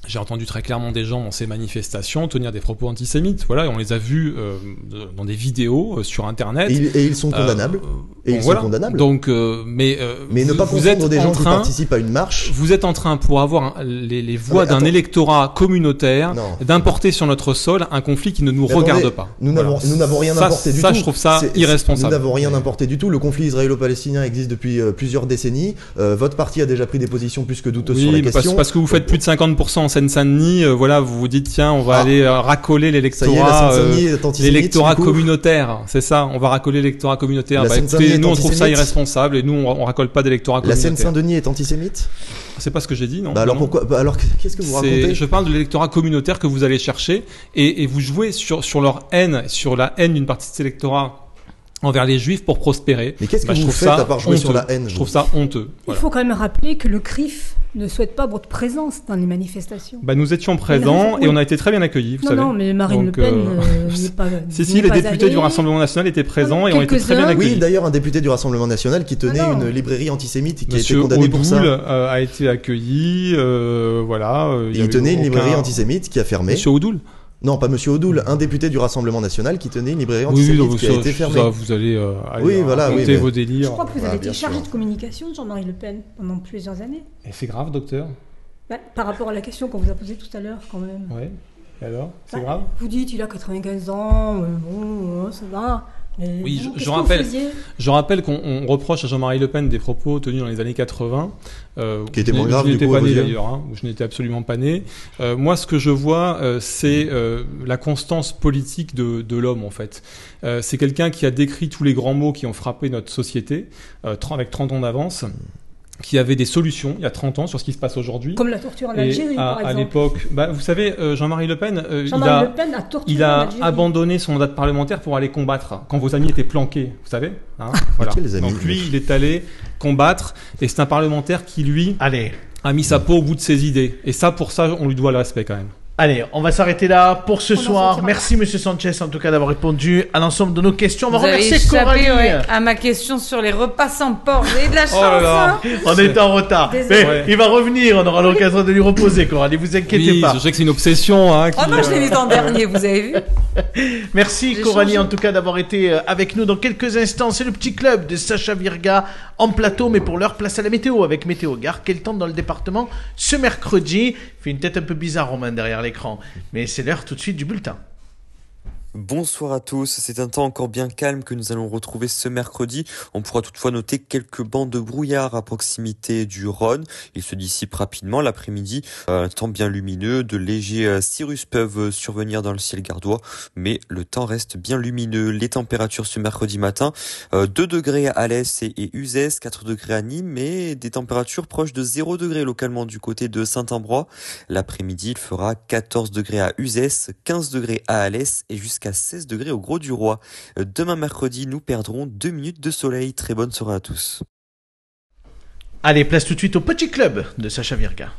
J'ai entendu très clairement des gens dans ces manifestations tenir des propos antisémites. Voilà, et on les a vus euh, dans des vidéos euh, sur Internet. Et, ils- et ils sont Euh, condamnables. et ils voilà. sont condamnables. Donc, mais mais ne vous- pas vous êtes confondre des en gens qui train, participent à une marche. Vous êtes en train, pour avoir les, les voix d'un électorat communautaire, d'importer sur notre sol un conflit qui ne nous Mais regarde attendez, pas. Nous Voilà. n'avons rien Ça, importé du ça, tout. je trouve ça irresponsable. Nous n'avons rien importé du tout. Le conflit israélo-palestinien existe depuis plusieurs décennies. Votre parti a déjà pris des positions plus que douteuses sur Oui, la mais parce, question. parce que vous faites plus de 50% en Seine-Saint-Denis, euh, voilà, vous vous dites tiens, on va Ah. aller euh, racoler la l'électorat, euh, l'électorat communautaire, c'est ça, on va racoler l'électorat communautaire. La Bah, écoutez, nous on trouve ça irresponsable et nous on, on racole pas d'électorat La communautaire. Seine-Saint-Denis est antisémite? C'est pas ce que j'ai dit, non Bah alors Non, pourquoi bah alors qu'est-ce que vous racontez? Je parle de l'électorat communautaire que vous allez chercher et, et vous jouez sur, sur leur haine, sur la haine d'une partie de cet électorat envers les juifs pour prospérer. Mais qu'est-ce que Bah, je vous trouve faites ça à part jouer sur honteux. la haine Je trouve ça honteux. Il faut quand même rappeler que le CRIF ne souhaite pas votre présence dans les manifestations. Bah, nous étions présents et on a été très bien accueillis, vous non, savez. non, mais Marine Donc, Le Pen euh, euh, n'est pas. Si, si, les pas députés allée. du Rassemblement National étaient présents et ont été très bien accueillis. Oui, d'ailleurs, un député du Rassemblement National qui tenait Ah non. une librairie antisémite qui a été condamné pour ça. Euh, a été accueilli, euh, voilà. Et il tenait une librairie antisémite qui a fermé. Monsieur Odoul Non, pas Monsieur Odoul, un député du Rassemblement National qui tenait une librairie Oui, oui, antisémite donc qui a été fermée. ça, vous allez, euh, aller Oui, voilà, raconter oui, mais- vos Je délires. crois que vous Voilà, avez été chargé sûr. de communication de Jean-Marie Le Pen pendant plusieurs années. Et c'est grave, docteur Bah, par rapport à la question qu'on vous a posée tout à l'heure, quand même. Ouais. Et alors? C'est Bah, grave? Vous dites, il a 95 ans, euh, bon, euh, ça va. Mais Oui, je- je rappelle- Je rappelle qu'on on reproche à Jean-Marie Le Pen des propos tenus dans les années 80. euh, Qui étaient moins graves, Je du n'étais coup, pas né d'ailleurs, hein, ou je n'étais absolument pas né. Euh, moi, ce que je vois, euh, c'est euh, la constance politique de, de l'homme, en fait. Euh, c'est quelqu'un qui a décrit tous les grands mots qui ont frappé notre société, euh, 30 avec 30 ans d'avance, qui avait des solutions il y a 30 ans sur ce qui se passe aujourd'hui. Comme la torture en Et Algérie, à, par à exemple. l'époque, bah, vous savez, euh, Jean-Marie Le Pen, euh, il a, Le Pen a torturé il en a Algérie. abandonné son mandat de parlementaire pour aller combattre quand vos amis étaient planqués, vous savez hein, voilà. Quels amis Donc lui, il est allé combattre et c'est un parlementaire qui, lui, Allez. a mis sa peau au bout de ses idées. Et ça, pour ça, on lui doit le respect quand même. Allez, on va s'arrêter là pour ce On soir. Merci Monsieur Sanchez en tout cas d'avoir répondu à l'ensemble de nos questions. On va Vous avez remercier échappé, Coralie. ouais, à ma question sur les repas sans porc. Vous avez de la chance. Oh là là. hein. On est en retard. Désolé. Mais Ouais. il va revenir, on aura l'occasion de lui reposer, Coralie, vous inquiétez Oui, pas. je sais que c'est une obsession. Hein, qui, Oh non, je l'ai euh, mis en dernier, vous avez vu? Merci Coralie changé. en tout cas d'avoir été euh, avec nous dans quelques instants. C'est le petit club de Sacha Virga en plateau, mais pour l'heure, place à la météo avec Météo Gare. Quel temps dans le département ce mercredi? Fait une tête un peu bizarre Romain derrière l'écran, mais c'est l'heure tout de suite du bulletin. Bonsoir à tous, c'est un temps encore bien calme que nous allons retrouver ce mercredi. On pourra toutefois noter quelques bancs de brouillard à proximité du Rhône. Ils se dissipent rapidement l'après-midi. Euh, Un temps bien lumineux, de légers euh, cirrus peuvent euh, survenir dans le ciel gardois, mais le temps reste bien lumineux. Les températures ce mercredi matin, euh, 2 degrés à Alès et, et Uzès, 4 degrés à Nîmes, mais des températures proches de 0 degrés localement du côté de Saint-Ambrois. L'après-midi, il fera 14 degrés à Uzès, 15 degrés à Alès et jusqu'à 16 degrés au Gros du Roi. Euh, Demain mercredi, nous perdrons 2 minutes de soleil. Très bonne soirée à tous. Allez, place tout de suite au petit club de Sacha Virga.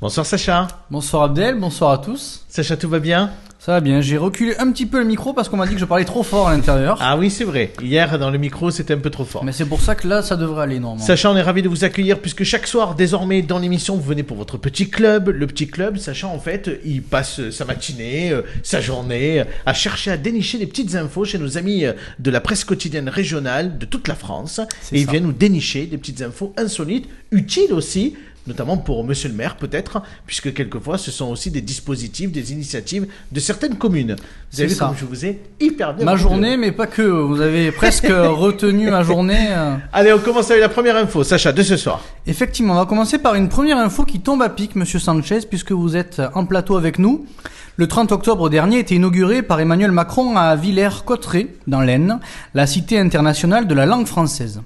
Bonsoir Sacha. Bonsoir Abdel, bonsoir à tous. Sacha, tout va bien? Ça va bien, j'ai reculé un petit peu le micro parce qu'on m'a dit que je parlais trop fort à l'intérieur. Ah oui, c'est vrai. Hier, dans le micro, c'était un peu trop fort. Mais c'est pour ça que là, ça devrait aller normalement. Sacha, on est ravi de vous accueillir puisque chaque soir, désormais, dans l'émission, vous venez pour votre petit club. Le petit club, Sacha, en fait, il passe sa matinée, euh, sa journée euh, à chercher à dénicher des petites infos chez nos amis euh, de la presse quotidienne régionale de toute la France. Et il vient nous dénicher des petites infos insolites, utiles aussi, notamment pour monsieur le maire peut-être, puisque quelquefois ce sont aussi des dispositifs, des initiatives de certaines communes. Vous avez vu ça. comme je vous ai hyper bien Ma rendu. journée, mais pas que. Vous avez presque retenu ma journée. euh. Allez, on commence avec la première info, Sacha, de ce soir. Effectivement, on va commencer par une première info qui tombe à pic, monsieur Sanchez, puisque vous êtes en plateau avec nous. Le 30 octobre dernier était inauguré par Emmanuel Macron à Villers-Cotterêts, dans l'Aisne, la cité internationale de la langue française.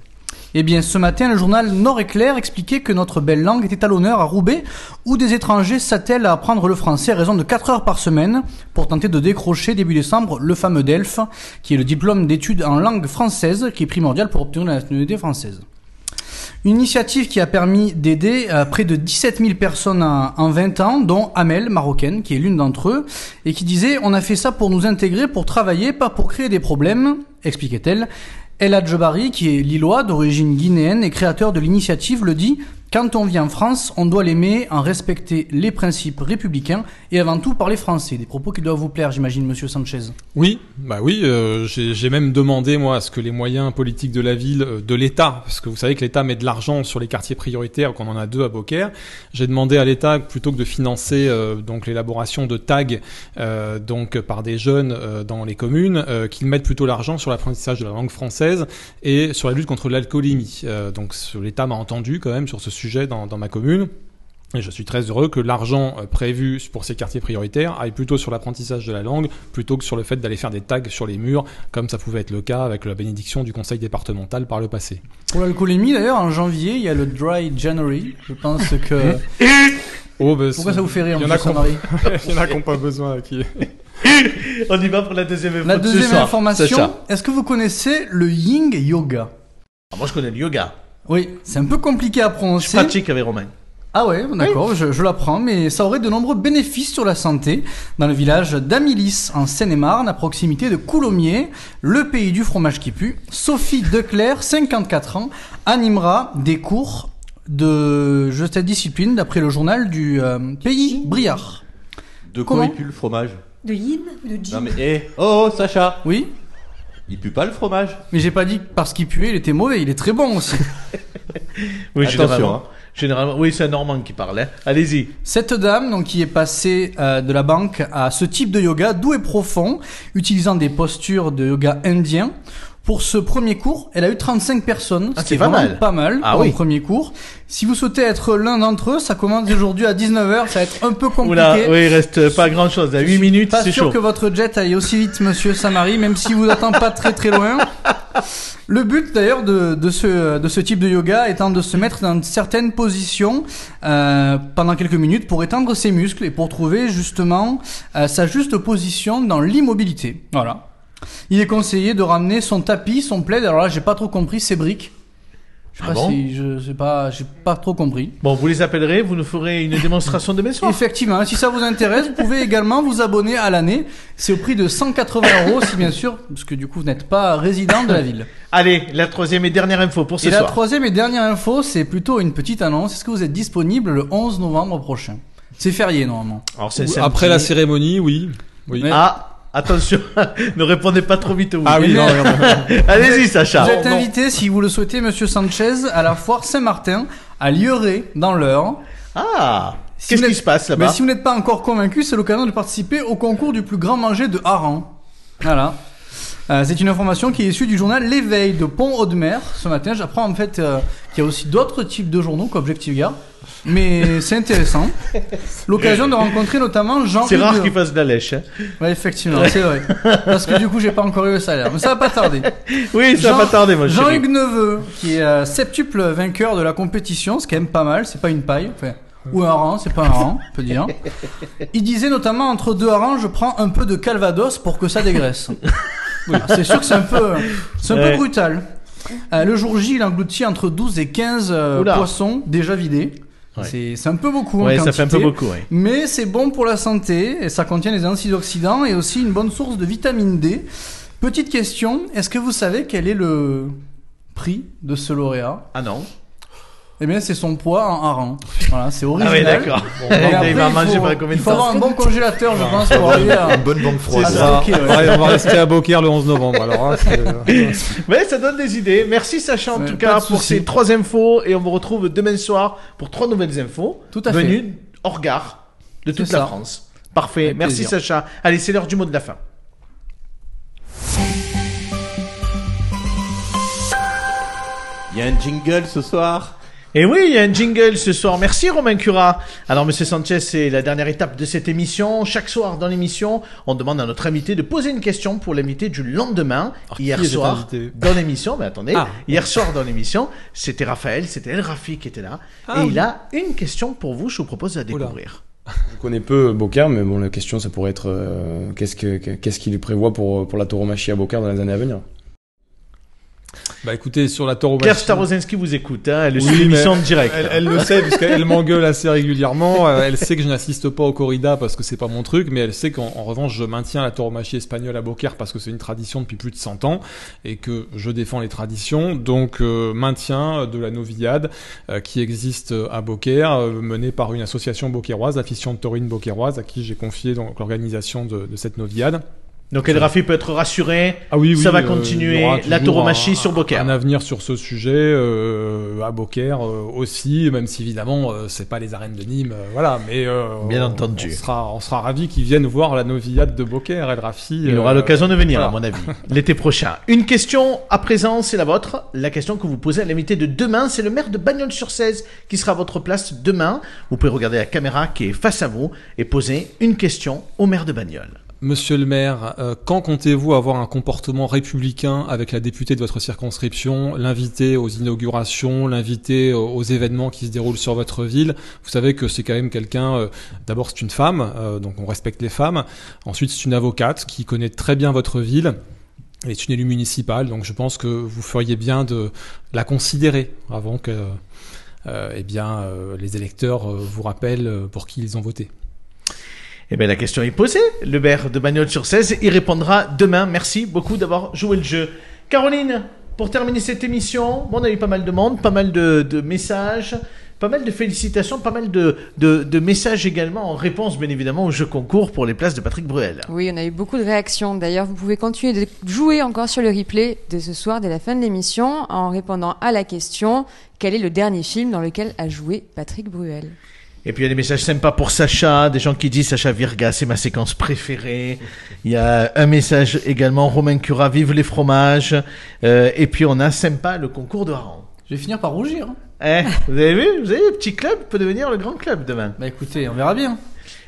Eh bien, ce matin, le journal Nord-Éclair expliquait que notre belle langue était à l'honneur à Roubaix, où des étrangers s'attellent à apprendre le français à raison de 4 heures par semaine pour tenter de décrocher début décembre le fameux DELF, qui est le diplôme d'études en langue française, qui est primordial pour obtenir la nationalité française. Une initiative qui a permis d'aider euh, près de 17 000 personnes en, en 20 ans, dont Amel, marocaine, qui est l'une d'entre eux, et qui disait On a fait ça pour nous intégrer, pour travailler, pas pour créer des problèmes, expliquait-elle. El Adjebari, qui est lillois, d'origine guinéenne et créateur de l'initiative, le dit Quand on vient en France, on doit l'aimer, en respecter les principes républicains et avant tout parler français. Des propos qui doivent vous plaire, j'imagine, monsieur Sanchez. Oui, bah oui, euh, j'ai même demandé moi à ce que les moyens politiques de la ville, euh, de l'État, parce que vous savez que l'État met de l'argent sur les quartiers prioritaires, qu'on en a deux à Beaucaire, j'ai demandé à l'État plutôt que de financer euh, donc l'élaboration de tags donc par des jeunes dans les communes, qu'ils mettent plutôt l'argent sur l'apprentissage de la langue française et sur la lutte contre l'alcoolémie. Donc l'État m'a entendu quand même sur ce sujet dans, dans ma commune. Et je suis très heureux que l'argent euh, prévu pour ces quartiers prioritaires aille plutôt sur l'apprentissage de la langue plutôt que sur le fait d'aller faire des tags sur les murs, comme ça pouvait être le cas avec la bénédiction du conseil départemental par le passé. Pour l'alcoolémie, d'ailleurs, en janvier, il y a le Dry January. Je pense que. Oh, bah, Pourquoi ça vous fait rire, Il y en a Il y en a qui n'ont pas besoin. Qui... On y va pour la deuxième info La deuxième soir. information, est-ce que vous connaissez le Ying Yoga? Ah, moi je connais le yoga. Oui, c'est un peu compliqué à Je prononcer. pratique avec Romain. Ah ouais, d'accord, je, je l'apprends, mais ça aurait de nombreux bénéfices sur la santé dans le village d'Amilis, en Seine-et-Marne, à proximité de Coulommiers, le pays du fromage qui pue. Sophie Declerc, 54 ans, animera des cours de je cette discipline d'après le journal du euh, pays Briard. De quoi Comment il pue le fromage? De yin ou de jean Non mais, eh, oh, oh, Sacha, Oui, il pue pas le fromage mais j'ai pas dit que parce qu'il puait, il était mauvais, il est très bon aussi. Oui, Attention, généralement. hein. Généralement, oui, c'est un Normand qui parle. hein. Allez-y. Cette dame, donc, qui est passée euh, de la banque à ce type de yoga doux et profond, utilisant des postures de yoga indien. Pour ce premier cours, elle a eu 35 personnes, Ah, ce qui c'est est pas mal. pas mal Ah pour oui. un premier cours. Si vous souhaitez être l'un d'entre eux, ça commence aujourd'hui à 19h, ça va être un peu compliqué. Oula, oui, il reste pas grand chose. À 8 minutes, Pas c'est sûr chaud. que votre jet aille aussi vite, monsieur Samari, même si vous attend pas très très loin. Le but d'ailleurs de, de, ce, de ce type de yoga étant de se mettre dans certaines positions euh, pendant quelques minutes pour étendre ses muscles et pour trouver justement euh, sa juste position dans l'immobilité. Voilà. Il est conseillé de ramener son tapis, son plaid. Alors là, j'ai pas trop compris, ses briques. Je sais Ah pas bon si je sais pas, j'ai pas trop compris. Bon, vous les appellerez, vous nous ferez une démonstration demain soir. Effectivement, si ça vous intéresse, vous pouvez également vous abonner à l'année. C'est au prix de 180 euros, si bien sûr, parce que du coup vous n'êtes pas résident de la ville. Allez, la troisième et dernière info pour ce Et la soir. troisième et dernière info, c'est plutôt une petite annonce. Est-ce que vous êtes disponible le 11 novembre prochain? C'est férié normalement. Alors, c'est- Ou- c'est un Après petit- la cérémonie, oui. oui. Mais- Ah, attention, ne répondez pas trop vite. oui. Ah oui, non, non, non. Allez-y, Sacha. Vous êtes invité, si vous le souhaitez, Monsieur Sanchez, à la foire Saint-Martin, à Lieuret, dans l'Eure. Ah, Si qu'est-ce qui se passe Mais là-bas si vous n'êtes pas encore convaincu, c'est l'occasion de participer au concours du plus grand manger de Haran. Voilà. Euh, c'est une information qui est issue du journal L'éveil de Pont-Audemer. Ce matin, j'apprends en fait euh, qu'il y a aussi d'autres types de journaux qu'Objectif Gare. Mais c'est intéressant. L'occasion de rencontrer notamment Jean C'est rare qu'il fasse de la lèche. hein. Ouais, effectivement, c'est vrai. Parce que du coup, j'ai pas encore eu le salaire. Mais ça va pas tarder. Oui, ça Jean- va pas tarder, moi. Jean-Hugues Neveu, qui est euh, septuple vainqueur de la compétition, c'est quand même pas mal, c'est pas une paille. Enfin, ou un rang, c'est pas un rang, on peut dire. Il disait notamment entre deux harangs, je prends un peu de Calvados pour que ça dégraisse. Oui, c'est sûr que c'est un peu, c'est un Ouais. peu brutal. Euh, le jour J, il engloutit entre 12 et 15 euh, poissons déjà vidés. Ouais. C'est, un peu beaucoup en Ouais, ça fait un peu quantité. beaucoup, ouais. Mais c'est bon pour la santé et ça contient des antioxydants et aussi une bonne source de vitamine D. Petite question, est-ce que vous savez quel est le prix de ce lauréat? Ah non. Eh bien, c'est son poids en hareng. Voilà, c'est Ah original. oui, d'accord. Il après, va il manger faut, pendant combien il de faut temps avoir un bon congélateur, je pense, pour arriver à... Une bonne banque froide. On va, ouais. on rester à Beaucaire le 11 novembre. Alors, hein, c'est- Ouais, ça donne des idées. Merci Sacha en tout cas pour ces trois infos et on vous retrouve demain soir pour trois nouvelles infos Tout à fait. venues hors gare de toute la ça. France. Parfait. Avec Merci plaisir. Sacha. Allez, c'est l'heure du mot de la fin. Il y a un jingle ce soir. Et oui, il y a un jingle ce soir. Merci Romain Cura. Alors Monsieur Sanchez, c'est la dernière étape de cette émission. Chaque soir dans l'émission, on demande à notre invité de poser une question pour l'invité du lendemain. Alors, qui Hier soir, dans l'émission, mais attendez, Ah. hier soir dans l'émission, c'était Raphaël, c'était El Rafi qui était là. Ah et oui. il a une question pour vous, je vous propose de la Oula. découvrir. Je connais peu Beaucaire, mais bon, la question, ça pourrait être euh, qu'est-ce que- qu'est-ce qu'il prévoit pour, pour la tauromachie à Beaucaire dans les années à venir? Bah écoutez, sur la tauromachie... Claire Starozinski vous écoute, hein, elle suit l'émission en direct. Elle, elle le sait puisqu'elle m'engueule assez régulièrement. Euh, Elle sait que je n'assiste pas au corrida parce que c'est pas mon truc, mais elle sait qu'en en revanche je maintiens la tauromachie espagnole à Beaucaire parce que c'est une tradition depuis plus de 100 ans et que je défends les traditions. Donc euh, maintien de la novillade euh, qui existe à Beaucaire, euh, menée par une association beaucairoise, la Fission de Taurine beaucairoise, à qui j'ai confié donc l'organisation de, de cette novillade. Donc El Rafi peut être rassuré. Ah oui, oui, Ça va euh, continuer, la tauromachie un- sur Beaucaire. Un avenir sur ce sujet euh, à Beaucaire euh, aussi, même si évidemment euh, c'est pas les arènes de Nîmes, euh, voilà. Mais euh, Bien on- entendu. on sera, on sera ravis qu'ils viennent voir la novillade de Beaucaire, El Rafi. Il aura l'occasion de venir, voilà. à mon avis, l'été prochain. Une question à présent, c'est la vôtre. La question que vous posez à l'invité de demain, c'est le maire de Bagnols-sur-Cèze qui sera à votre place demain. Vous pouvez regarder la caméra qui est face à vous et poser une question au maire de Bagnols. Monsieur le maire, euh, quand comptez-vous avoir un comportement républicain avec la députée de votre circonscription, l'inviter aux inaugurations, l'inviter aux, événements qui se déroulent sur votre ville? Vous savez que c'est quand même quelqu'un, euh, d'abord c'est une femme, euh, donc on respecte les femmes, ensuite c'est une avocate qui connaît très bien votre ville. Elle est une élue municipale, donc je pense que vous feriez bien de la considérer avant que eh bien, les électeurs vous rappellent pour qui ils ont voté. Eh bien, la question est posée. Le maire de Bagnols-sur-Cèze y répondra demain. Merci beaucoup d'avoir joué le jeu. Caroline, pour terminer cette émission, bon, on a eu pas mal de monde, pas mal de, messages, pas mal de félicitations, pas mal de, de messages également en réponse, bien évidemment, au jeu concours pour les places de Patrick Bruel. Oui, on a eu beaucoup de réactions. D'ailleurs, vous pouvez continuer de jouer encore sur le replay de ce soir dès la fin de l'émission en répondant à la question quel est le dernier film dans lequel a joué Patrick Bruel? Et puis il y a des messages sympas pour Sacha, des gens qui disent Sacha Virga, c'est ma séquence préférée. Il y a un message également, Romain Cura, vive les fromages. Euh, et puis on a sympa le concours de hareng. Je vais finir par rougir. hein. Eh, vous avez vu Vous avez vu, le petit club peut devenir le grand club demain. Bah écoutez, on verra bien.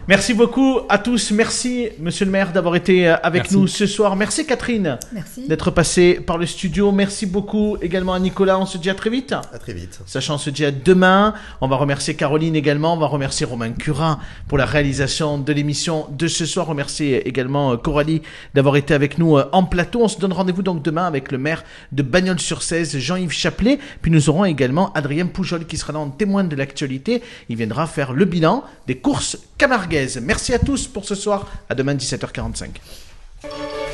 Merci beaucoup à tous. Merci, monsieur le maire, d'avoir été euh, avec Merci. nous ce soir. Merci, Catherine, Merci. d'être passée par le studio. Merci beaucoup également à Nicolas. On se dit à très vite. À très vite. Sachant, on se dit à demain. On va remercier Caroline également. On va remercier Romain Curin pour la réalisation de l'émission de ce soir. Remercier également euh, Coralie d'avoir été avec nous euh, en plateau. On se donne rendez-vous donc demain avec le maire de Bagnols-sur-Cèze, Jean-Yves Chaplet. Puis nous aurons également Adrien Poujol qui sera là en témoin de l'actualité. Il viendra faire le bilan des courses camarguaises. Merci à tous pour ce soir. À demain 17h45.